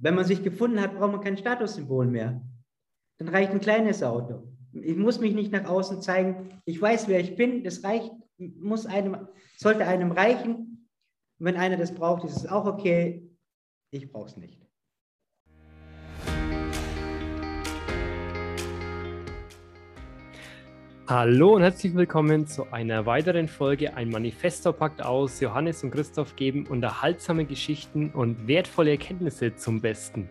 Wenn man sich gefunden hat, braucht man kein Statussymbol mehr. Dann reicht ein kleines Auto. Ich muss mich nicht nach außen zeigen. Ich weiß, wer ich bin. Das reicht, muss einem, sollte einem reichen. Und wenn einer das braucht, ist es auch okay. Ich brauche es nicht. Hallo und herzlich willkommen zu einer weiteren Folge Ein Manifesto packt aus. Johannes und Christoph geben unterhaltsame Geschichten und wertvolle Erkenntnisse zum Besten.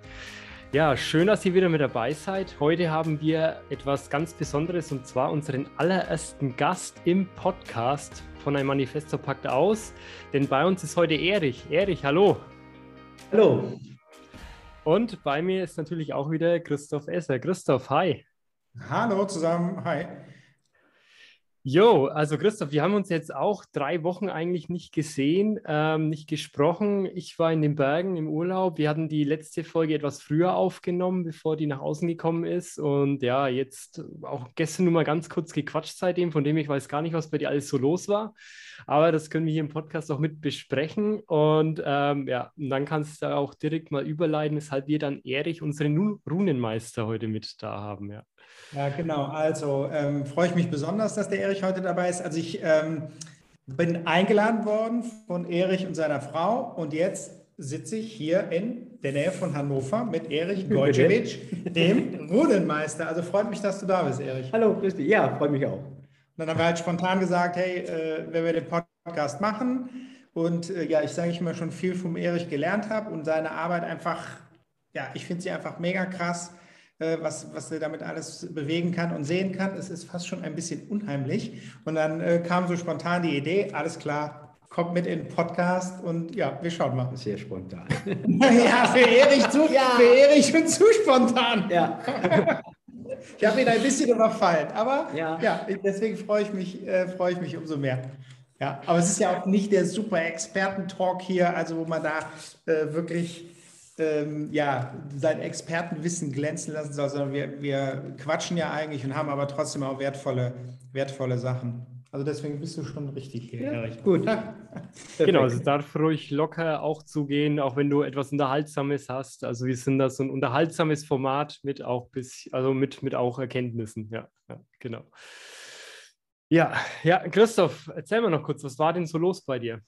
Ja, schön, dass ihr wieder mit dabei seid. Heute haben wir etwas ganz Besonderes und zwar unseren allerersten Gast im Podcast von Ein Manifesto packt aus. Denn bei uns ist heute Erich. Erich, hallo. Hallo. Und bei mir ist natürlich auch wieder Christoph Esser. Christoph, hi. Hallo zusammen, hi. Jo, also Christoph, wir haben uns jetzt auch drei Wochen eigentlich nicht gesehen, ähm, nicht gesprochen. Ich war in den Bergen im Urlaub. Wir hatten die letzte Folge etwas früher aufgenommen, bevor die nach außen gekommen ist. Und ja, jetzt auch gestern nur mal ganz kurz gequatscht seitdem, von dem ich weiß gar nicht, was bei dir alles so los war. Aber das können wir hier im Podcast auch mit besprechen. Und ähm, ja, und dann kannst du auch direkt mal überleiten, weshalb wir dann Erich, unseren Runenmeister, heute mit da haben. Ja. Ja, genau. Also ähm, freue ich mich besonders, dass der Erich heute dabei ist. Also ich ähm, bin eingeladen worden von Erich und seiner Frau und jetzt sitze ich hier in der Nähe von Hannover mit Erich Gojcevic, dem Rudenmeister. Also freut mich, dass du da bist, Erich. Hallo, grüß dich. Ja, freue mich auch. Und dann haben wir halt spontan gesagt, hey, äh, wenn wir den Podcast machen und äh, ja, ich sage ich mal schon viel vom Erich gelernt habe und seine Arbeit einfach, ja, ich finde sie einfach mega krass was, was er damit alles bewegen kann und sehen kann. Es ist fast schon ein bisschen unheimlich. Und dann äh, kam so spontan die Idee, alles klar, kommt mit in den Podcast und ja, wir schauen mal. Sehr spontan. ja, für Erich zu, ja. für Erich und zu spontan. Ja. ich habe ihn ein bisschen überfallen, aber ja, ja deswegen freue ich mich, äh, freue ich mich umso mehr. Ja, aber es ist ja auch nicht der super Experten-Talk hier, also wo man da äh, wirklich ähm, ja, sein Expertenwissen glänzen lassen soll, sondern wir, wir quatschen ja eigentlich und haben aber trotzdem auch wertvolle, wertvolle Sachen. Also deswegen bist du schon richtig hier, ja, Erich. Gut. genau, also darf ruhig locker auch zugehen, auch wenn du etwas Unterhaltsames hast. Also wir sind da so ein unterhaltsames Format mit auch bis, also mit, mit auch Erkenntnissen. Ja, ja, genau. Ja, ja, Christoph, erzähl mal noch kurz, was war denn so los bei dir?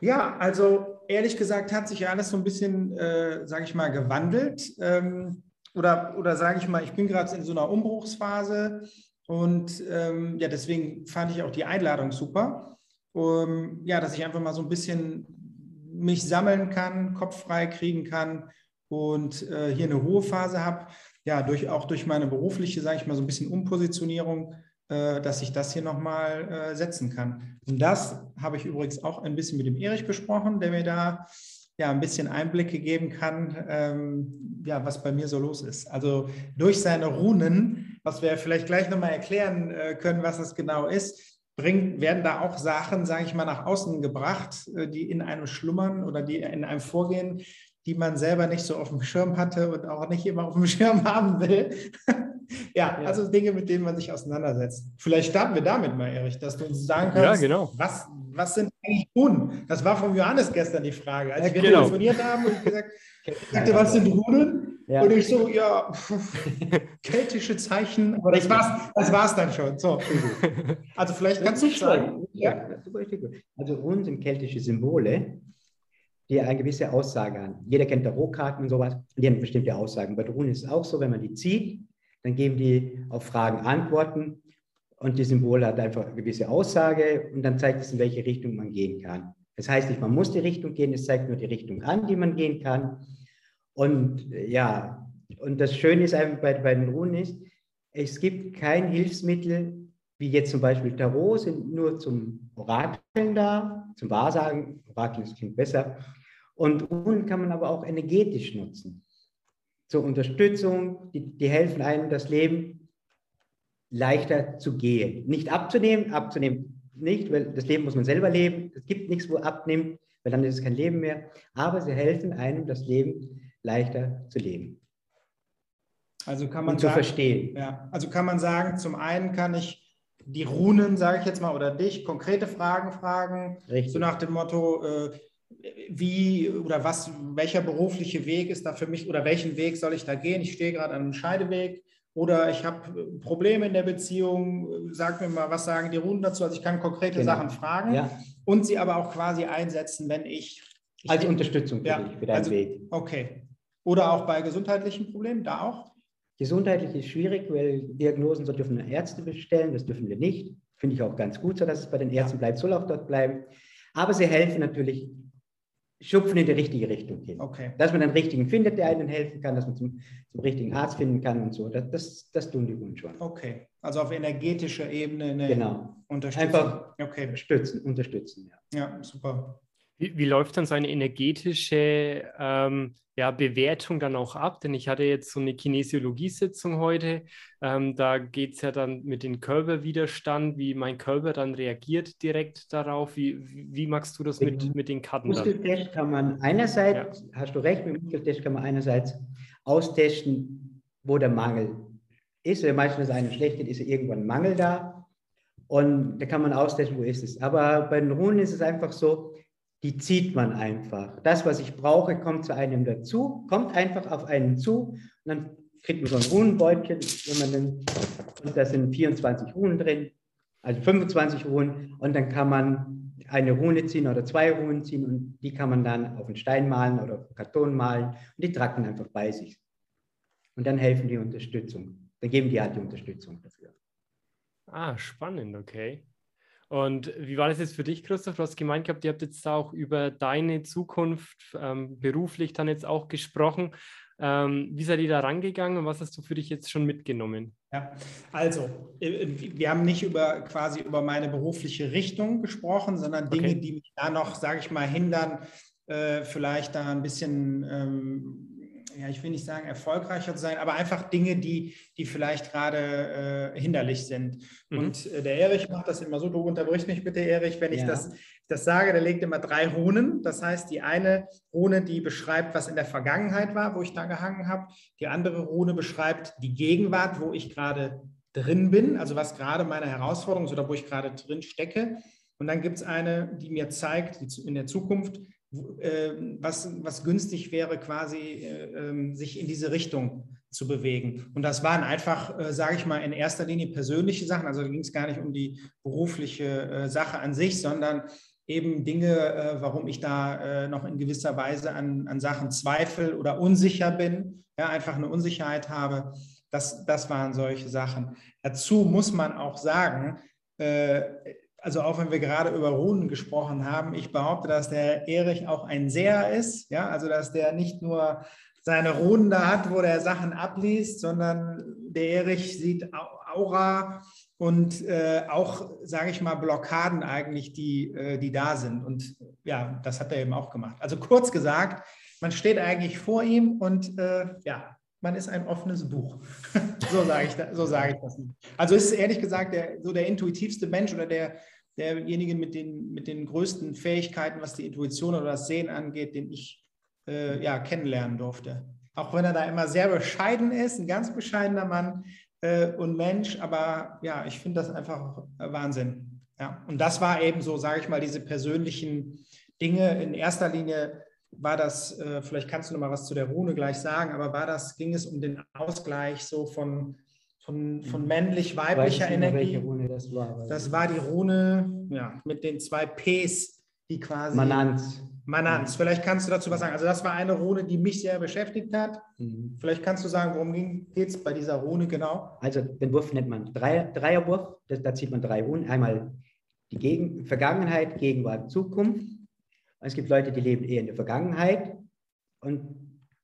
Ja, also ehrlich gesagt hat sich ja alles so ein bisschen, äh, sage ich mal, gewandelt. Ähm, oder oder sage ich mal, ich bin gerade in so einer Umbruchsphase und ähm, ja, deswegen fand ich auch die Einladung super. Um, ja, dass ich einfach mal so ein bisschen mich sammeln kann, Kopf frei kriegen kann und äh, hier eine Ruhephase habe. Ja, durch, auch durch meine berufliche, sage ich mal, so ein bisschen Umpositionierung dass ich das hier nochmal äh, setzen kann. Und das habe ich übrigens auch ein bisschen mit dem Erich besprochen, der mir da ja ein bisschen Einblicke geben kann, ähm, ja, was bei mir so los ist. Also durch seine Runen, was wir vielleicht gleich nochmal erklären äh, können, was das genau ist, bringt, werden da auch Sachen, sage ich mal, nach außen gebracht, äh, die in einem schlummern oder die in einem vorgehen, die man selber nicht so auf dem Schirm hatte und auch nicht immer auf dem Schirm haben will. Ja, ja, also Dinge, mit denen man sich auseinandersetzt. Vielleicht starten wir damit mal, Erich, dass du uns sagen kannst, ja, genau. was, was sind eigentlich Runen? Das war von Johannes gestern die Frage. Als wir genau. telefoniert haben und ich gesagt, sagte, was sind Runen? Ja. Und ich so, ja, keltische Zeichen, aber das war's, das war's dann schon. So. Also vielleicht kannst du sagen. Ja. Also Runen sind keltische Symbole, die eine gewisse Aussage haben. Jeder kennt Tarotkarten und sowas, die haben bestimmte Aussagen. Bei Runen ist es auch so, wenn man die zieht, dann geben die auf Fragen Antworten und die Symbol hat einfach eine gewisse Aussage und dann zeigt es, in welche Richtung man gehen kann. Das heißt nicht, man muss die Richtung gehen, es zeigt nur die Richtung an, die man gehen kann. Und ja, und das Schöne ist einfach bei, bei den Runen ist, es gibt kein Hilfsmittel, wie jetzt zum Beispiel Tarot, sind nur zum Orakeln da, zum Wahrsagen. Orakeln klingt besser. Und Runen kann man aber auch energetisch nutzen. Zur Unterstützung, die, die helfen einem, das Leben leichter zu gehen. Nicht abzunehmen, abzunehmen nicht, weil das Leben muss man selber leben. Es gibt nichts, wo abnimmt, weil dann ist es kein Leben mehr. Aber sie helfen einem, das Leben leichter zu leben. Also kann man Und zu verstehen. Ja, also kann man sagen, zum einen kann ich die Runen, sage ich jetzt mal, oder dich konkrete Fragen fragen, Richtig. so nach dem Motto, äh, wie oder was, welcher berufliche Weg ist da für mich oder welchen Weg soll ich da gehen? Ich stehe gerade an einem Scheideweg oder ich habe Probleme in der Beziehung. Sag mir mal, was sagen die Runden dazu? Also ich kann konkrete genau. Sachen fragen ja. und sie aber auch quasi einsetzen, wenn ich. ich Als Unterstützung für, ja, dich, für deinen also, Weg. Okay. Oder auch bei gesundheitlichen Problemen, da auch? Gesundheitlich ist schwierig, weil Diagnosen so dürfen Ärzte bestellen, das dürfen wir nicht. Finde ich auch ganz gut, so dass es bei den Ärzten bleibt, soll auch dort bleiben. Aber sie helfen natürlich schupfen in die richtige Richtung hin. Okay. Dass man einen richtigen findet, der einem helfen kann, dass man zum, zum richtigen Arzt finden kann und so. Das, das, das tun die Hund schon. Okay. Also auf energetischer Ebene eine genau. Unterstützung. Einfach okay. unterstützen, unterstützen. Ja, ja super. Wie, wie, läuft dann so eine energetische ähm, ja, Bewertung dann auch ab? Denn ich hatte jetzt so eine Kinesiologie-Sitzung heute. Ähm, da geht es ja dann mit dem Körperwiderstand, wie mein Körper dann reagiert direkt darauf. Wie, wie magst du das mit, mit den Karten? Muskeltest kann man einerseits, ja. hast du recht, mit Muskeltest kann man einerseits austesten, wo der Mangel ist. Wenn meistens einem schlecht geht, ist ja irgendwann ein Mangel da. Und da kann man austesten, wo ist es. Aber bei den Runen ist es einfach so, die zieht man einfach. Das, was ich brauche, kommt zu einem dazu, kommt einfach auf einen zu und dann kriegt man so ein Runenbeutelchen, wenn man dann, und da sind 24 Runen drin, also 25 Runen und dann kann man eine Rune ziehen oder zwei Runen ziehen und die kann man dann auf einen Stein malen oder auf Karton malen und die tragen einfach bei sich. Und dann helfen die Unterstützung. Dann geben die halt die Unterstützung dafür. Ah, spannend, okay. Und wie war das jetzt für dich, Christoph? Du hast gemeint gehabt, ihr habt jetzt auch über deine Zukunft ähm, beruflich dann jetzt auch gesprochen. Ähm, wie seid ihr da rangegangen und was hast du für dich jetzt schon mitgenommen? Ja, also äh, wir haben nicht über quasi über meine berufliche Richtung gesprochen, sondern Dinge, okay. die mich da noch, sage ich mal, hindern, äh, vielleicht da ein bisschen ähm, ja, ich will nicht sagen erfolgreicher zu sein, aber einfach Dinge, die, die vielleicht gerade äh, hinderlich sind. Mhm. Und äh, der Erich macht das immer so, du unterbrichst mich bitte, Erich, wenn ich ja. das, das sage, der legt immer drei Runen. Das heißt, die eine Rune, die beschreibt, was in der Vergangenheit war, wo ich da gehangen habe. Die andere Rune beschreibt die Gegenwart, wo ich gerade drin bin, also was gerade meine Herausforderung ist oder wo ich gerade drin stecke. Und dann gibt es eine, die mir zeigt, die in der Zukunft, was, was günstig wäre, quasi äh, ähm, sich in diese Richtung zu bewegen. Und das waren einfach, äh, sage ich mal, in erster Linie persönliche Sachen. Also da ging es gar nicht um die berufliche äh, Sache an sich, sondern eben Dinge, warum ich da noch in gewisser Weise an, an Sachen zweifle oder unsicher bin, ja, einfach eine Unsicherheit habe. Das, das waren solche Sachen. Dazu muss man auch sagen, also auch wenn wir gerade über Runen gesprochen haben, ich behaupte, dass der Erich auch ein Seher ist, ja, also dass der nicht nur seine Runen da hat, wo der Sachen abliest, sondern der Erich sieht Aura und äh, auch, sage ich mal, Blockaden eigentlich, die, äh, die da sind. Und ja, das hat er eben auch gemacht. Also kurz gesagt, man steht eigentlich vor ihm und äh, ja, man ist ein offenes Buch. so sage ich, so sage ich das. Also ist ehrlich gesagt der, so der intuitivste Mensch oder der, derjenige mit den, mit den größten Fähigkeiten, was die Intuition oder das Sehen angeht, den ich äh, ja, kennenlernen durfte. Auch wenn er da immer sehr bescheiden ist, ein ganz bescheidener Mann äh, und Mensch, aber ja, ich finde das einfach Wahnsinn. Ja, und das war eben so, sage ich mal, diese persönlichen Dinge. In erster Linie war das, äh, vielleicht kannst du noch mal was zu der Rune gleich sagen, aber war das, ging es um den Ausgleich so von von, von mhm. männlich-weiblicher Energie. Rune das war. Das war die Rune ja, mit den zwei Ps, die quasi. Mananz. Mananz. Vielleicht kannst du dazu was sagen. Also, das war eine Rune, die mich sehr beschäftigt hat. Mhm. Vielleicht kannst du sagen, worum geht es bei dieser Rune genau? Also, den Wurf nennt man Dreier, Dreierwurf. Das, da zieht man drei Runen. Einmal die Gegen Vergangenheit, Gegenwart, Zukunft. Es gibt Leute, die leben eher in der Vergangenheit. Und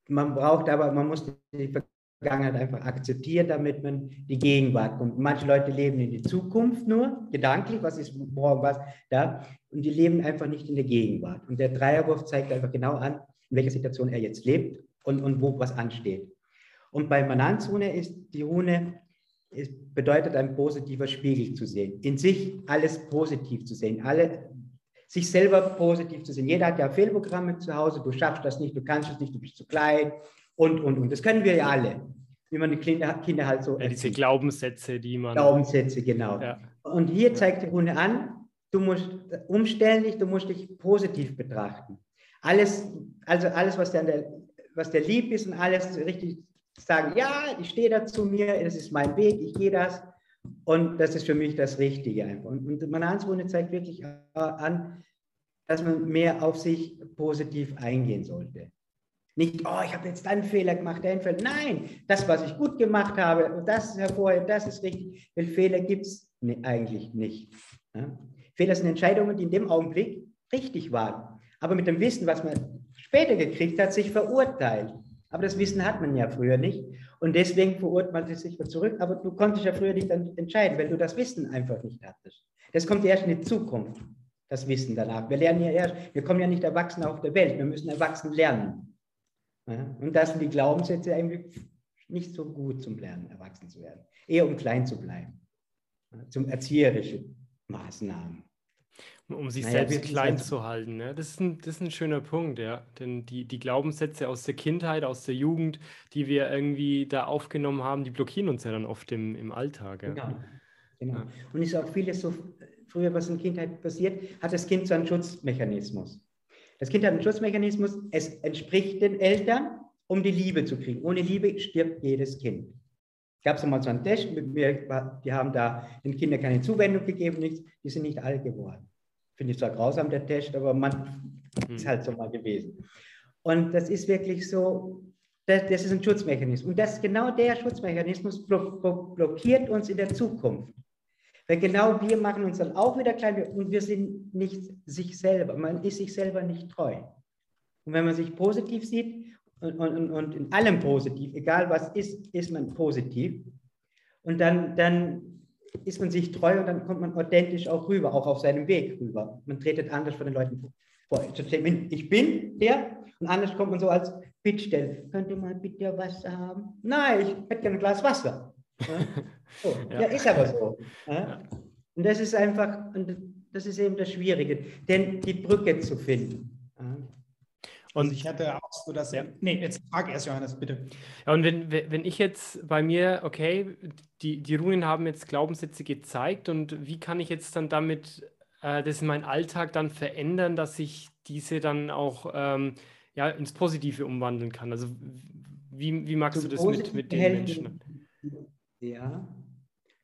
man braucht aber, man muss die Vergangenheit einfach akzeptiert, damit man die Gegenwart kommt. Manche Leute leben in die Zukunft nur, gedanklich, was ist morgen, was da, und die leben einfach nicht in der Gegenwart. Und der Dreierwurf zeigt einfach genau an, in welcher Situation er jetzt lebt und, und wo was ansteht. Und bei Mananzrune ist die Rune, es bedeutet ein positiver Spiegel zu sehen, in sich alles positiv zu sehen, alle, sich selber positiv zu sehen. Jeder hat ja Fehlprogramme zu Hause, du schaffst das nicht, du kannst es nicht, du bist zu klein, und, und, und. Das können wir ja alle, wie man die Kinder, Kinder halt so. Ja, diese Glaubenssätze, die man. Glaubenssätze, genau. Ja. Und hier zeigt die Runde an, du musst umständlich, du musst dich positiv betrachten. Alles, also alles, was der, was der lieb ist und alles richtig sagen, ja, ich stehe da zu mir, das ist mein Weg, ich gehe das und das ist für mich das Richtige einfach. Und, und Manansrunde zeigt wirklich an, dass man mehr auf sich positiv eingehen sollte. Nicht, oh, ich habe jetzt einen Fehler gemacht, den Fehler. Nein, das, was ich gut gemacht habe, das hervorheben, das ist richtig. Weil Fehler gibt es ne, eigentlich nicht. Ja? Fehler sind Entscheidungen, die in dem Augenblick richtig waren. Aber mit dem Wissen, was man später gekriegt hat, sich verurteilt. Aber das Wissen hat man ja früher nicht. Und deswegen verurteilt man sich zurück. Aber du konntest ja früher nicht entscheiden, weil du das Wissen einfach nicht hattest. Das kommt erst in die Zukunft, das Wissen danach. Wir lernen ja erst, wir kommen ja nicht erwachsen auf der Welt, wir müssen erwachsen lernen. Und das sind die Glaubenssätze eigentlich nicht so gut zum Lernen, erwachsen zu werden. Eher um klein zu bleiben. Zum erzieherischen Maßnahmen. Um sich naja, selbst klein also zu halten. Ne? Das, ist ein, das ist ein schöner Punkt, ja. Denn die, die Glaubenssätze aus der Kindheit, aus der Jugend, die wir irgendwie da aufgenommen haben, die blockieren uns ja dann oft im, im Alltag. Ja. Genau. genau. Ja. Und ist auch vieles so, früher, was in der Kindheit passiert, hat das Kind so einen Schutzmechanismus. Das Kind hat einen Schutzmechanismus, es entspricht den Eltern, um die Liebe zu kriegen. Ohne Liebe stirbt jedes Kind. Gab es einmal so einen Test, wir, die haben da den Kindern keine Zuwendung gegeben, nichts, die sind nicht alt geworden. Finde ich zwar grausam, der Test, aber man mhm. ist halt so mal gewesen. Und das ist wirklich so, das, das ist ein Schutzmechanismus. Und das genau der Schutzmechanismus blockiert uns in der Zukunft. Weil genau wir machen uns dann auch wieder klein und wir sind nicht sich selber. Man ist sich selber nicht treu. Und wenn man sich positiv sieht und, und, und in allem positiv, egal was ist, ist man positiv. Und dann, dann ist man sich treu und dann kommt man authentisch auch rüber, auch auf seinem Weg rüber. Man tretet anders von den Leuten vor. Ich bin der und anders kommt man so als Bittstelle. Könnt ihr mal bitte Wasser haben? Nein, ich hätte gerne ein Glas Wasser. Ja, so. ja. ja ist aber so. Ja? Und das ist einfach, und das ist eben das Schwierige, denn die Brücke zu finden. Und also ich hatte auch so das. Ja. Nee, jetzt frag erst, Johannes, bitte. Ja, und wenn, wenn ich jetzt bei mir, okay, die, die Runen haben jetzt Glaubenssätze gezeigt und wie kann ich jetzt dann damit äh, das in meinen Alltag dann verändern, dass ich diese dann auch ähm, ja, ins Positive umwandeln kann? Also wie, wie magst Zum du das mit, mit den helfen, Menschen? Ja,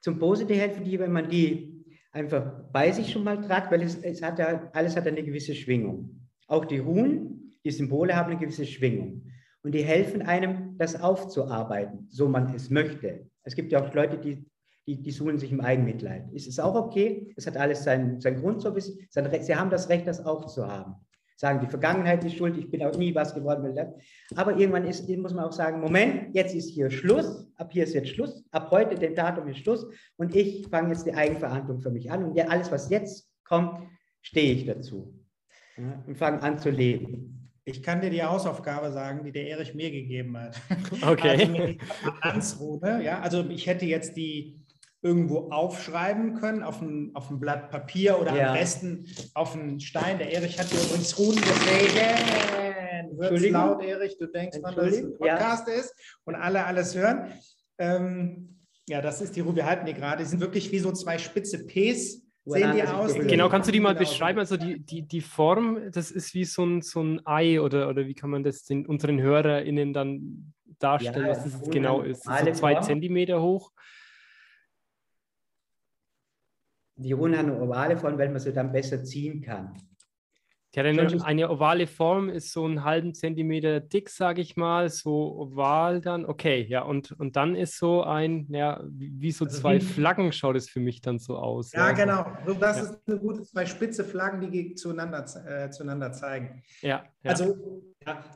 zum Positiven helfen die, wenn man die einfach bei sich schon mal tragt, weil es, es hat ja, alles hat eine gewisse Schwingung. Auch die Runen die Symbole haben eine gewisse Schwingung und die helfen einem, das aufzuarbeiten, so man es möchte. Es gibt ja auch Leute, die, die, die suchen sich im Eigenmitleid. Ist es auch okay? Es hat alles seinen, seinen Grund, so bisschen, sein, sie haben das Recht, das aufzuhaben. Sagen, die Vergangenheit ist schuld, ich bin auch nie was geworden. Aber irgendwann ist, muss man auch sagen, Moment, jetzt ist hier Schluss, ab hier ist jetzt Schluss, ab heute, dem Datum ist Schluss und ich fange jetzt die Eigenverantwortung für mich an und alles, was jetzt kommt, stehe ich dazu ja, und fange an zu leben. Ich kann dir die Hausaufgabe sagen, die der Erich mir gegeben hat. Okay. Also, ja, also ich hätte jetzt die irgendwo aufschreiben können auf ein, auf ein Blatt Papier oder ja. am besten auf einen Stein. Der Erich hat dir übrigens Runen deswegen. Hört laut, Erich, du denkst, wann das ein Podcast ja. ist und alle alles hören. Ähm, ja, das ist die Ruhe. Wir halten die gerade. Die sind wirklich wie so zwei spitze Ps sehen die aus? Genau, kannst du die mal beschreiben? Also die, die, die Form, das ist wie so ein, so ein Ei oder, oder wie kann man das den, unseren HörerInnen dann darstellen, ja, was das genau ist? So zwei Form. Zentimeter hoch. Die Runen haben eine ovale Form, weil man sie dann besser ziehen kann. Die hat eine, eine, ovale Form, ist so einen halben Zentimeter dick, sage ich mal, so oval dann. Okay, ja, und, und dann ist so ein, ja, wie so also zwei wie, Flaggen schaut es für mich dann so aus. Ja, ja. genau. Das ja. ist eine gute, zwei spitze Flaggen, die zueinander, äh, zueinander zeigen. Ja. ja. Also,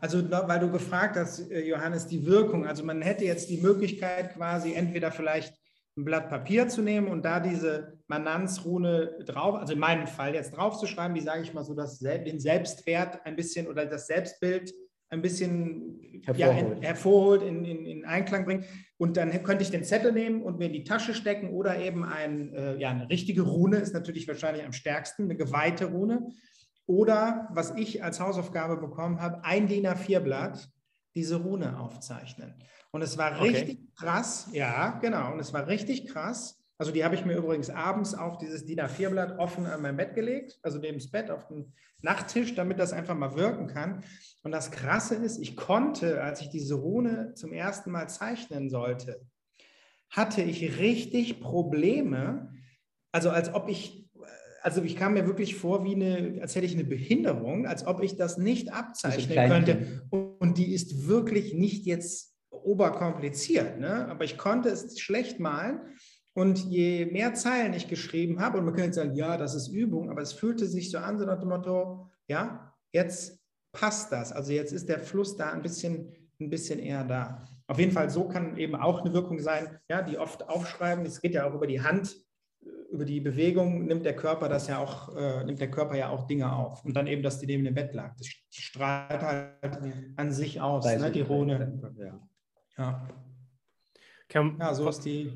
also, weil du gefragt hast, äh, Johannes, die Wirkung. Also, man hätte jetzt die Möglichkeit, quasi entweder vielleicht ein Blatt Papier zu nehmen und da diese Mananzrune drauf, also in meinem Fall jetzt draufzuschreiben, wie sage ich mal so, das, den Selbstwert ein bisschen oder das Selbstbild ein bisschen hervorholt, ja, in, hervorholt in, in, in, Einklang bringt. Und dann könnte ich den Zettel nehmen und mir in die Tasche stecken oder eben ein, äh, ja, eine richtige Rune ist natürlich wahrscheinlich am stärksten, eine geweihte Rune. Oder was ich als Hausaufgabe bekommen habe, ein DIN A4-Blatt, diese Rune aufzeichnen. Und es war richtig okay. krass, ja, genau. Und es war richtig krass, Also die habe ich mir übrigens abends auf dieses DIN A4-Blatt offen an mein Bett gelegt, also neben das Bett auf den Nachttisch, damit das einfach mal wirken kann. Und das Krasse ist, ich konnte, als ich diese Rune zum ersten Mal zeichnen sollte, hatte ich richtig Probleme, also als ob ich, also ich kam mir wirklich vor, wie eine, als hätte ich eine Behinderung, als ob ich das nicht abzeichnen könnte. Und die ist wirklich nicht jetzt oberkompliziert, ne? aber ich konnte es schlecht malen. Und je mehr Zeilen ich geschrieben habe, und man könnte sagen, ja, das ist Übung, aber es fühlte sich so an, so nach dem Motto, ja, jetzt passt das. Also jetzt ist der Fluss da ein bisschen, ein bisschen eher da. Auf jeden Fall, so kann eben auch eine Wirkung sein, ja, die oft aufschreiben. Es geht ja auch über die Hand, über die Bewegung nimmt der Körper das ja auch, äh, nimmt der Körper ja auch Dinge auf. Und dann eben, dass die neben dem Bett lag. Das strahlt halt an sich aus, ne, die Rune. Ja. Ja. ja, so ist die.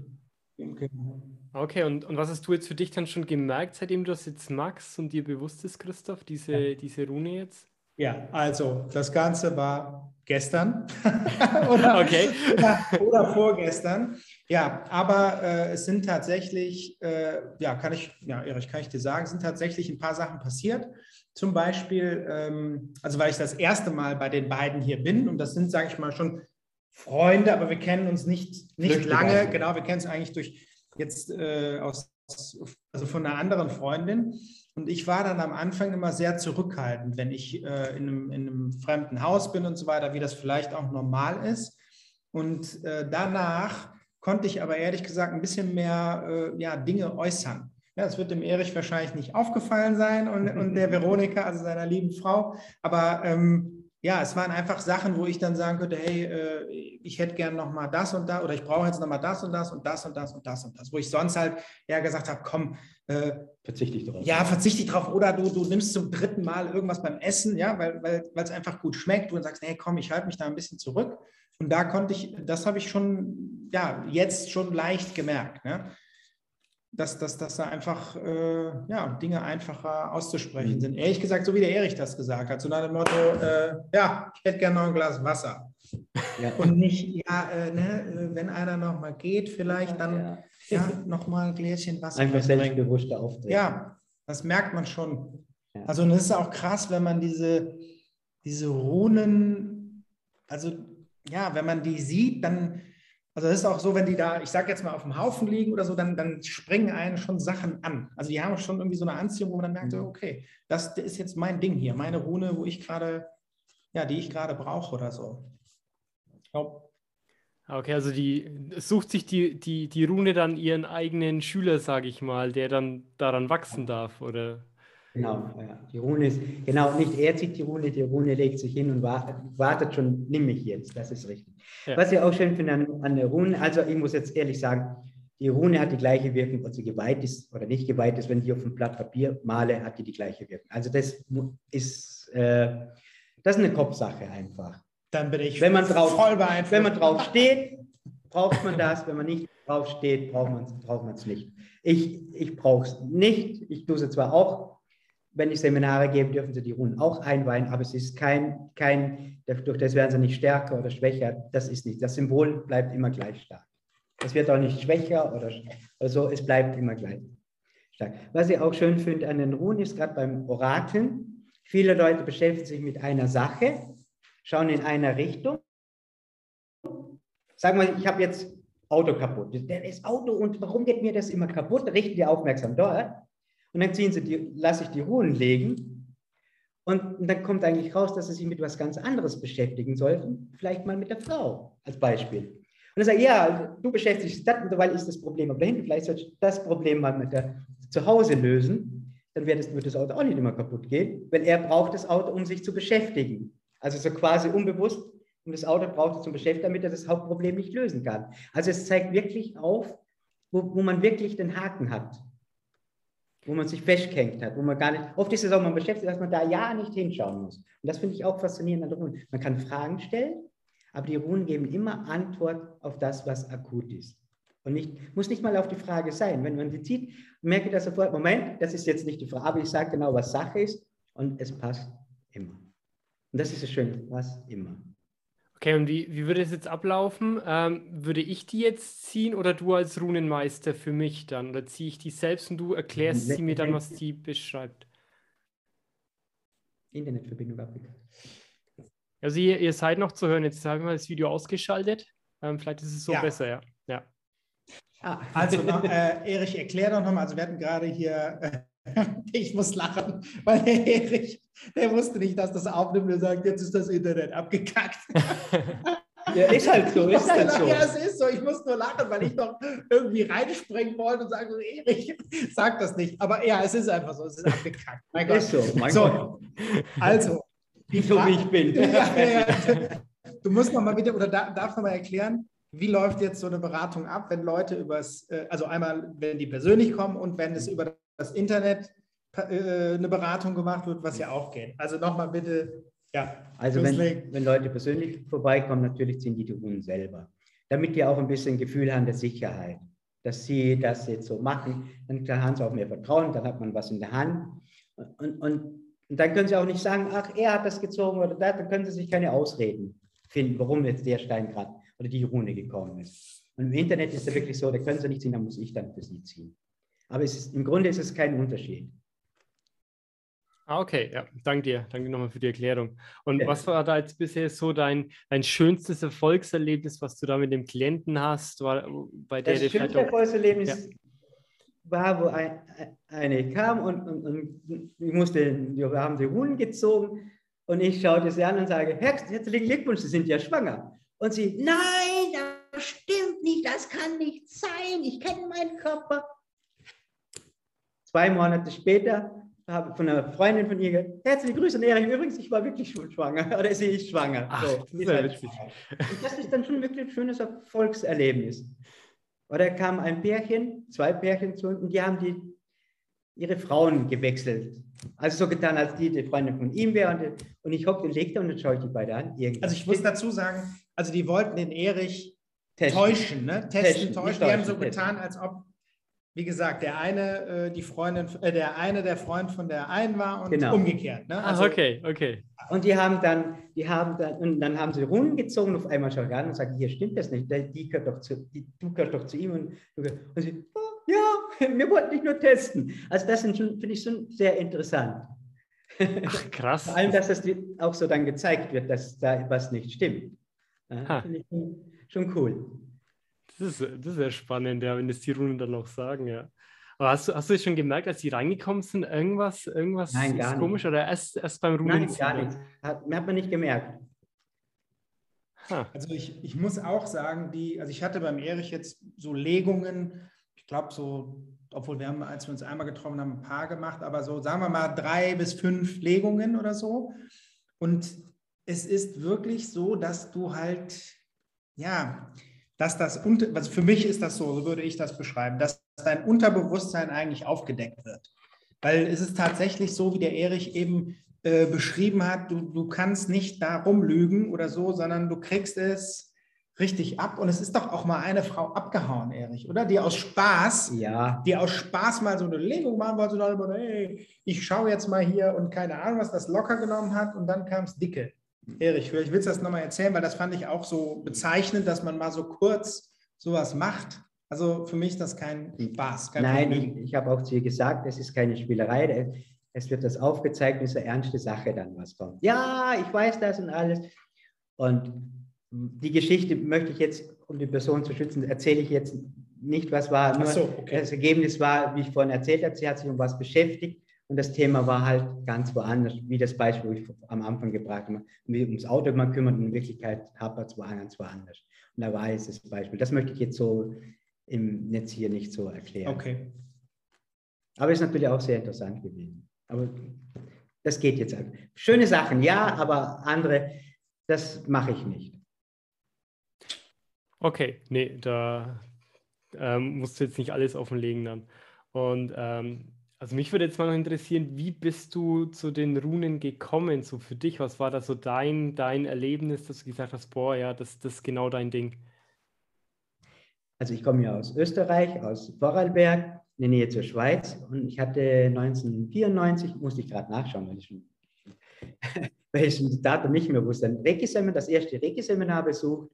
Okay, und, und was hast du jetzt für dich dann schon gemerkt, seitdem du das jetzt magst und dir bewusst ist, Christoph, diese, ja. diese Rune jetzt? Ja, also das Ganze war gestern oder, okay. oder, oder, vorgestern. Ja, aber äh, es sind tatsächlich, äh, ja, kann ich, ja, Erich, kann ich dir sagen, es sind tatsächlich ein paar Sachen passiert. Zum Beispiel, ähm, also weil ich das erste Mal bei den beiden hier bin und das sind, sage ich mal, schon Freunde, aber wir kennen uns nicht, nicht lange. Genau, wir kennen es eigentlich durch jetzt äh, aus, also von einer anderen Freundin. Und ich war dann am Anfang immer sehr zurückhaltend, wenn ich äh, in, einem, in, einem, fremden Haus bin und so weiter, wie das vielleicht auch normal ist. Und äh, danach konnte ich aber ehrlich gesagt ein bisschen mehr äh, ja, Dinge äußern. Ja, das wird dem Erich wahrscheinlich nicht aufgefallen sein und, und der Veronika, also seiner lieben Frau. Aber ähm, ja, es waren einfach Sachen, wo ich dann sagen könnte, hey, äh, ich hätte gern noch mal das und das oder ich brauche jetzt noch mal das und das und das und das und das und das, wo ich sonst halt eher gesagt habe, komm, äh, verzichte ich drauf. Ja, verzichte ich drauf oder du, du nimmst zum dritten Mal irgendwas beim Essen, ja, weil weil es einfach gut schmeckt und sagst, hey, komm, ich halte mich da ein bisschen zurück und da konnte ich, das habe ich schon, ja, jetzt schon leicht gemerkt, ne? Dass, dass, dass da einfach äh, ja, Dinge einfacher auszusprechen mhm. sind. Ehrlich gesagt, so wie der Erich das gesagt hat, so nach dem Motto, äh, ja, ich hätte gerne noch ein Glas Wasser. Ja. Und nicht, ja, äh, ne, wenn einer noch mal geht, vielleicht dann ja. ja noch mal ein Gläschen Wasser. Einfach selbstbewusster auftreten. Ja, das merkt man schon. Ja. Also und es ist auch krass, wenn man diese, diese Runen, also ja, wenn man die sieht, dann also es ist auch so, wenn die da, ich sage jetzt mal, auf dem Haufen liegen oder so, dann, dann springen einen schon Sachen an. Also die haben schon irgendwie so eine Anziehung, wo man dann merkt, mhm. okay, das ist jetzt mein Ding hier, meine Rune, wo ich gerade, ja, die ich gerade brauche oder so. Glaub. Okay, also die sucht sich die, die, die Rune dann ihren eigenen Schüler, sage ich mal, der dann daran wachsen darf, oder? Genau, ja. Die Rune ist, genau, nicht er zieht die Rune, die Rune legt sich hin und wartet, wartet schon, nimm mich jetzt, das ist richtig. Ja. Was ich auch schön finde an, an, der Rune, also ich muss jetzt ehrlich sagen, die Rune hat die gleiche Wirkung, ob sie geweiht ist oder nicht geweiht ist, wenn die auf ein Blatt Papier male, hat die die gleiche Wirkung. Also das ist, äh, das ist eine Kopfsache einfach. Dann bin ich wenn man drauf, voll beeinflusst. Wenn man drauf steht, braucht man das, wenn man nicht drauf steht, braucht man es braucht nicht. Ich, ich brauche es nicht, ich tue es zwar auch wenn ich Seminare gebe, dürfen sie die Runen auch einweihen, aber es ist kein, kein, durch das werden sie nicht stärker oder schwächer. Das ist nicht. Das Symbol bleibt immer gleich stark. Es wird auch nicht schwächer oder, so, es bleibt immer gleich stark. Was ich auch schön finde an den Runen ist gerade beim Orakeln, viele Leute beschäftigen sich mit einer Sache, schauen in einer Richtung. Sagen wir, ich habe jetzt Auto kaputt. Das Auto und warum geht mir das immer kaputt? Richten die aufmerksam dort. Und dann ziehen sie die, lasse ich die Ruhen legen. Und dann kommt eigentlich raus, dass sie sich mit etwas ganz anderes beschäftigen sollten. Vielleicht mal mit der Frau als Beispiel. Und dann sage ich, ja, du beschäftigst dich damit, weil ist das Problem aber dahinter. Vielleicht sollst du das Problem mal mit der zu Hause lösen. Dann wird das, wird das Auto auch nicht immer kaputt gehen, weil er braucht das Auto, um sich zu beschäftigen. Also so quasi unbewusst. Und das Auto braucht es zum Beschäftigen, damit er das Hauptproblem nicht lösen kann. Also es zeigt wirklich auf, wo, wo man wirklich den Haken hat wo man sich festgehängt hat, wo man gar nicht, oft ist es auch, man beschäftigt, dass man da ja nicht hinschauen muss. Und das finde ich auch faszinierend an der Runen. Man kann Fragen stellen, aber die Runen geben immer Antwort auf das, was akut ist. Und nicht, muss nicht mal auf die Frage sein. Wenn man die zieht, merke ich das sofort, Moment, das ist jetzt nicht die Frage, aber ich sage genau, was Sache ist und es passt immer. Und das ist das Schöne, was immer. Okay, und wie, wie würde es jetzt ablaufen? Ähm, würde ich die jetzt ziehen oder du als Runenmeister für mich dann? Oder ziehe ich die selbst und du erklärst sie mir dann, was die beschreibt? Internetverbindung abgekackt. Also ihr, ihr, seid noch zu hören. Jetzt haben wir das Video ausgeschaltet. Ähm, vielleicht ist es so ja. besser, ja. ja. Ah. Also noch, äh, Erich, erklär doch nochmal. Also wir hatten gerade hier, äh, ich muss lachen, weil der Erich der wusste nicht, dass das aufnimmt und sagt, jetzt ist das Internet abgekackt. Ja, ist halt so, ist halt so. Ja, es ist so. Ich muss nur lachen, weil ich noch irgendwie reinspringen wollte und sagen, Erich, sag das nicht. Aber ja, es ist einfach so, es ist abgekackt. Mein Gott. Ist so, mein so, Gott. Also, wie so wie ich bin. Ja, ja, du musst noch mal bitte, oder darf noch mal erklären, wie läuft jetzt so eine Beratung ab, wenn Leute übers, äh, also einmal, wenn die persönlich kommen und wenn es über das Internet äh, eine Beratung gemacht wird, was ja auch geht. Also nochmal bitte, ja. Also wenn, wenn Leute persönlich vorbeikommen, natürlich sind die die Hunden selber. Damit die auch ein bisschen Gefühl haben der Sicherheit, dass sie das jetzt so machen, dann haben sie auch mehr Vertrauen, dann hat man was in der Hand. Und, und, und dann können sie auch nicht sagen, ach, er hat das gezogen oder das, dann können sie sich keine Ausreden finden, warum jetzt der Stein gerade oder die Rune gekommen ist. Und im Internet ist es wirklich so, da können sie nicht ziehen, dann muss ich dann für sie ziehen. Aber ist, im Grunde ist es kein Unterschied. Ah, okay, ja, danke dir. Danke nochmal für die Erklärung. Und ja. was war da jetzt bisher so dein, dein schönstes Erfolgserlebnis, was du da mit dem Klienten hast? War, bei der das schönste Erfolgserlebnis ja. war, wo ein, eine kam und, und, und ich musste, wir haben die Runen gezogen und ich schaute sie an und sage, herzlichen Glückwunsch, Sie sind ja schwanger. Und sie, nein, das stimmt nicht, das kann nicht sein, ich kenne meinen Körper. Zwei Monate später habe von einer Freundin von ihr herzliche Grüße an Erich, übrigens, ich war wirklich schon schwanger, oder sie ist schwanger. Ach, so, das, ist und das ist dann schon wirklich ein schönes Erfolgserlebnis. Oder kam ein Pärchen, zwei Pärchen zu uns, und die haben die, ihre Frauen gewechselt. Also so getan, als die die Freundin von ihm wäre. Und, und ich hocke den legte und dann schaue ich die beide an. Irgendwann. Also ich muss dazu sagen, also die wollten den Erich Testen. täuschen, ne? Testen, Testen täuschen. Die haben so getan, als ob wie gesagt, der eine, äh, die Freundin, äh, der eine der Freund von der einen war und genau. umgekehrt. Ne? Also, Ach, okay, okay. Und die haben dann, die haben dann, und dann haben sie Runden gezogen auf einmal schon ran und sagen, hier stimmt das nicht, die gehört doch zu, die, du gehörst doch zu ihm und, und sie, oh, ja, wir wollten dich nur testen. Also das finde ich schon sehr interessant. Ach, krass. Vor allem, dass das auch so dann gezeigt wird, dass da was nicht stimmt. Ja, finde ich schon, schon cool. Das ist, das ist sehr spannend, ja, wenn das die Runen dann noch sagen, ja. Aber hast du, hast du schon gemerkt, als sie reingekommen sind, irgendwas, irgendwas Nein, ist komisch nicht. oder erst, erst beim Runen? Nein, gar nichts. Hat, hat man nicht gemerkt. Also ich, ich muss auch sagen, die, also ich hatte beim Erich jetzt so Legungen, ich glaube so, obwohl wir haben, als wir uns einmal getroffen haben, ein paar gemacht, aber so sagen wir mal drei bis fünf Legungen oder so. Und es ist wirklich so, dass du halt, ja, dass das, also für mich ist das so, so würde ich das beschreiben, dass dein Unterbewusstsein eigentlich aufgedeckt wird. Weil es ist tatsächlich so, wie der Erich eben äh, beschrieben hat, du, du kannst nicht da rumlügen oder so, sondern du kriegst es richtig ab. Und es ist doch auch mal eine Frau abgehauen, Erich, oder? Die aus Spaß, ja. die aus Spaß mal so eine Legung machen wollte, so dann, hey, ich schaue jetzt mal hier und keine Ahnung, was das locker genommen hat und dann kam es dicke. Erich, vielleicht willst du das nochmal erzählen, weil das fand ich auch so bezeichnend, dass man mal so kurz sowas macht. Also für mich ist das kein Spaß. Kein Nein, ich, ich habe auch zu ihr gesagt, es ist keine Spielerei. Es wird das aufgezeigt, ist eine ernste Sache dann, was kommt. Ja, ich weiß das und alles. Und die Geschichte möchte ich jetzt, um die Person zu schützen, erzähle ich jetzt nicht, was war. Nur so, okay. Das Ergebnis war, wie ich vorhin erzählt habe, sie hat sich um was beschäftigt und das Thema war halt ganz woanders, wie das Beispiel, wo ich am Anfang gebracht habe. Wie ums Auto mal kümmert und in Wirklichkeit hapert es ganz woanders. Und da war jetzt das Beispiel. Das möchte ich jetzt so im Netz hier nicht so erklären. Okay. Aber ist natürlich auch sehr interessant gewesen. Aber das geht jetzt. Halt. Schöne Sachen, ja, aber andere, das mache ich nicht. Okay, nee, da ähm, musst du jetzt nicht alles offenlegen dann. Und ähm, also mich würde jetzt mal noch interessieren, wie bist du zu den Runen gekommen, so für dich? Was war da so dein, dein Erlebnis, dass du gesagt hast, boah, ja, das, das ist genau dein Ding? Also ich komme ja aus Österreich, aus Vorarlberg, in der Nähe zur Schweiz und ich hatte 1994, musste ich gerade nachschauen, weil ich schon das Datum nicht mehr wusste. Ein das erste Reiki-Seminar besucht.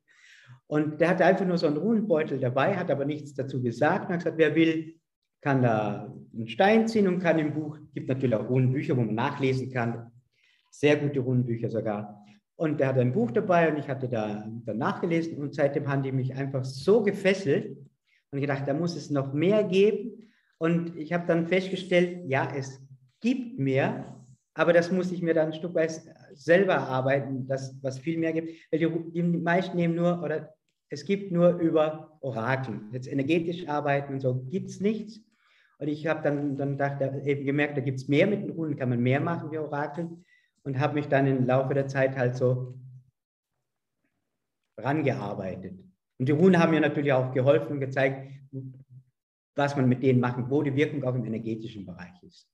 Und der hatte einfach nur so einen Runenbeutel dabei, hat aber nichts dazu gesagt. Und hat gesagt, wer will, kann da einen Stein ziehen und kann im Buch, gibt natürlich auch Runenbücher, wo man nachlesen kann. Sehr gute Runenbücher sogar. Und der hatte ein Buch dabei und ich hatte da dann nachgelesen und seitdem haben die mich einfach so gefesselt und gedacht, da muss es noch mehr geben. Und ich habe dann festgestellt, ja, es gibt mehr, aber das muss ich mir dann ein Stück weit selber arbeiten, dass was viel mehr gibt. Weil die, die meisten nehmen nur, oder es gibt nur über Orakel. Jetzt energetisch arbeiten und so gibt es nichts. Und ich habe dann, dann gedacht, eben gemerkt, da gibt es mehr mit den Runen, kann man mehr machen wie Orakel. Und habe mich dann im Laufe der Zeit halt so rangearbeitet. Und die Runen haben mir natürlich auch geholfen und gezeigt, was man mit denen machen, wo die Wirkung auch im energetischen Bereich ist.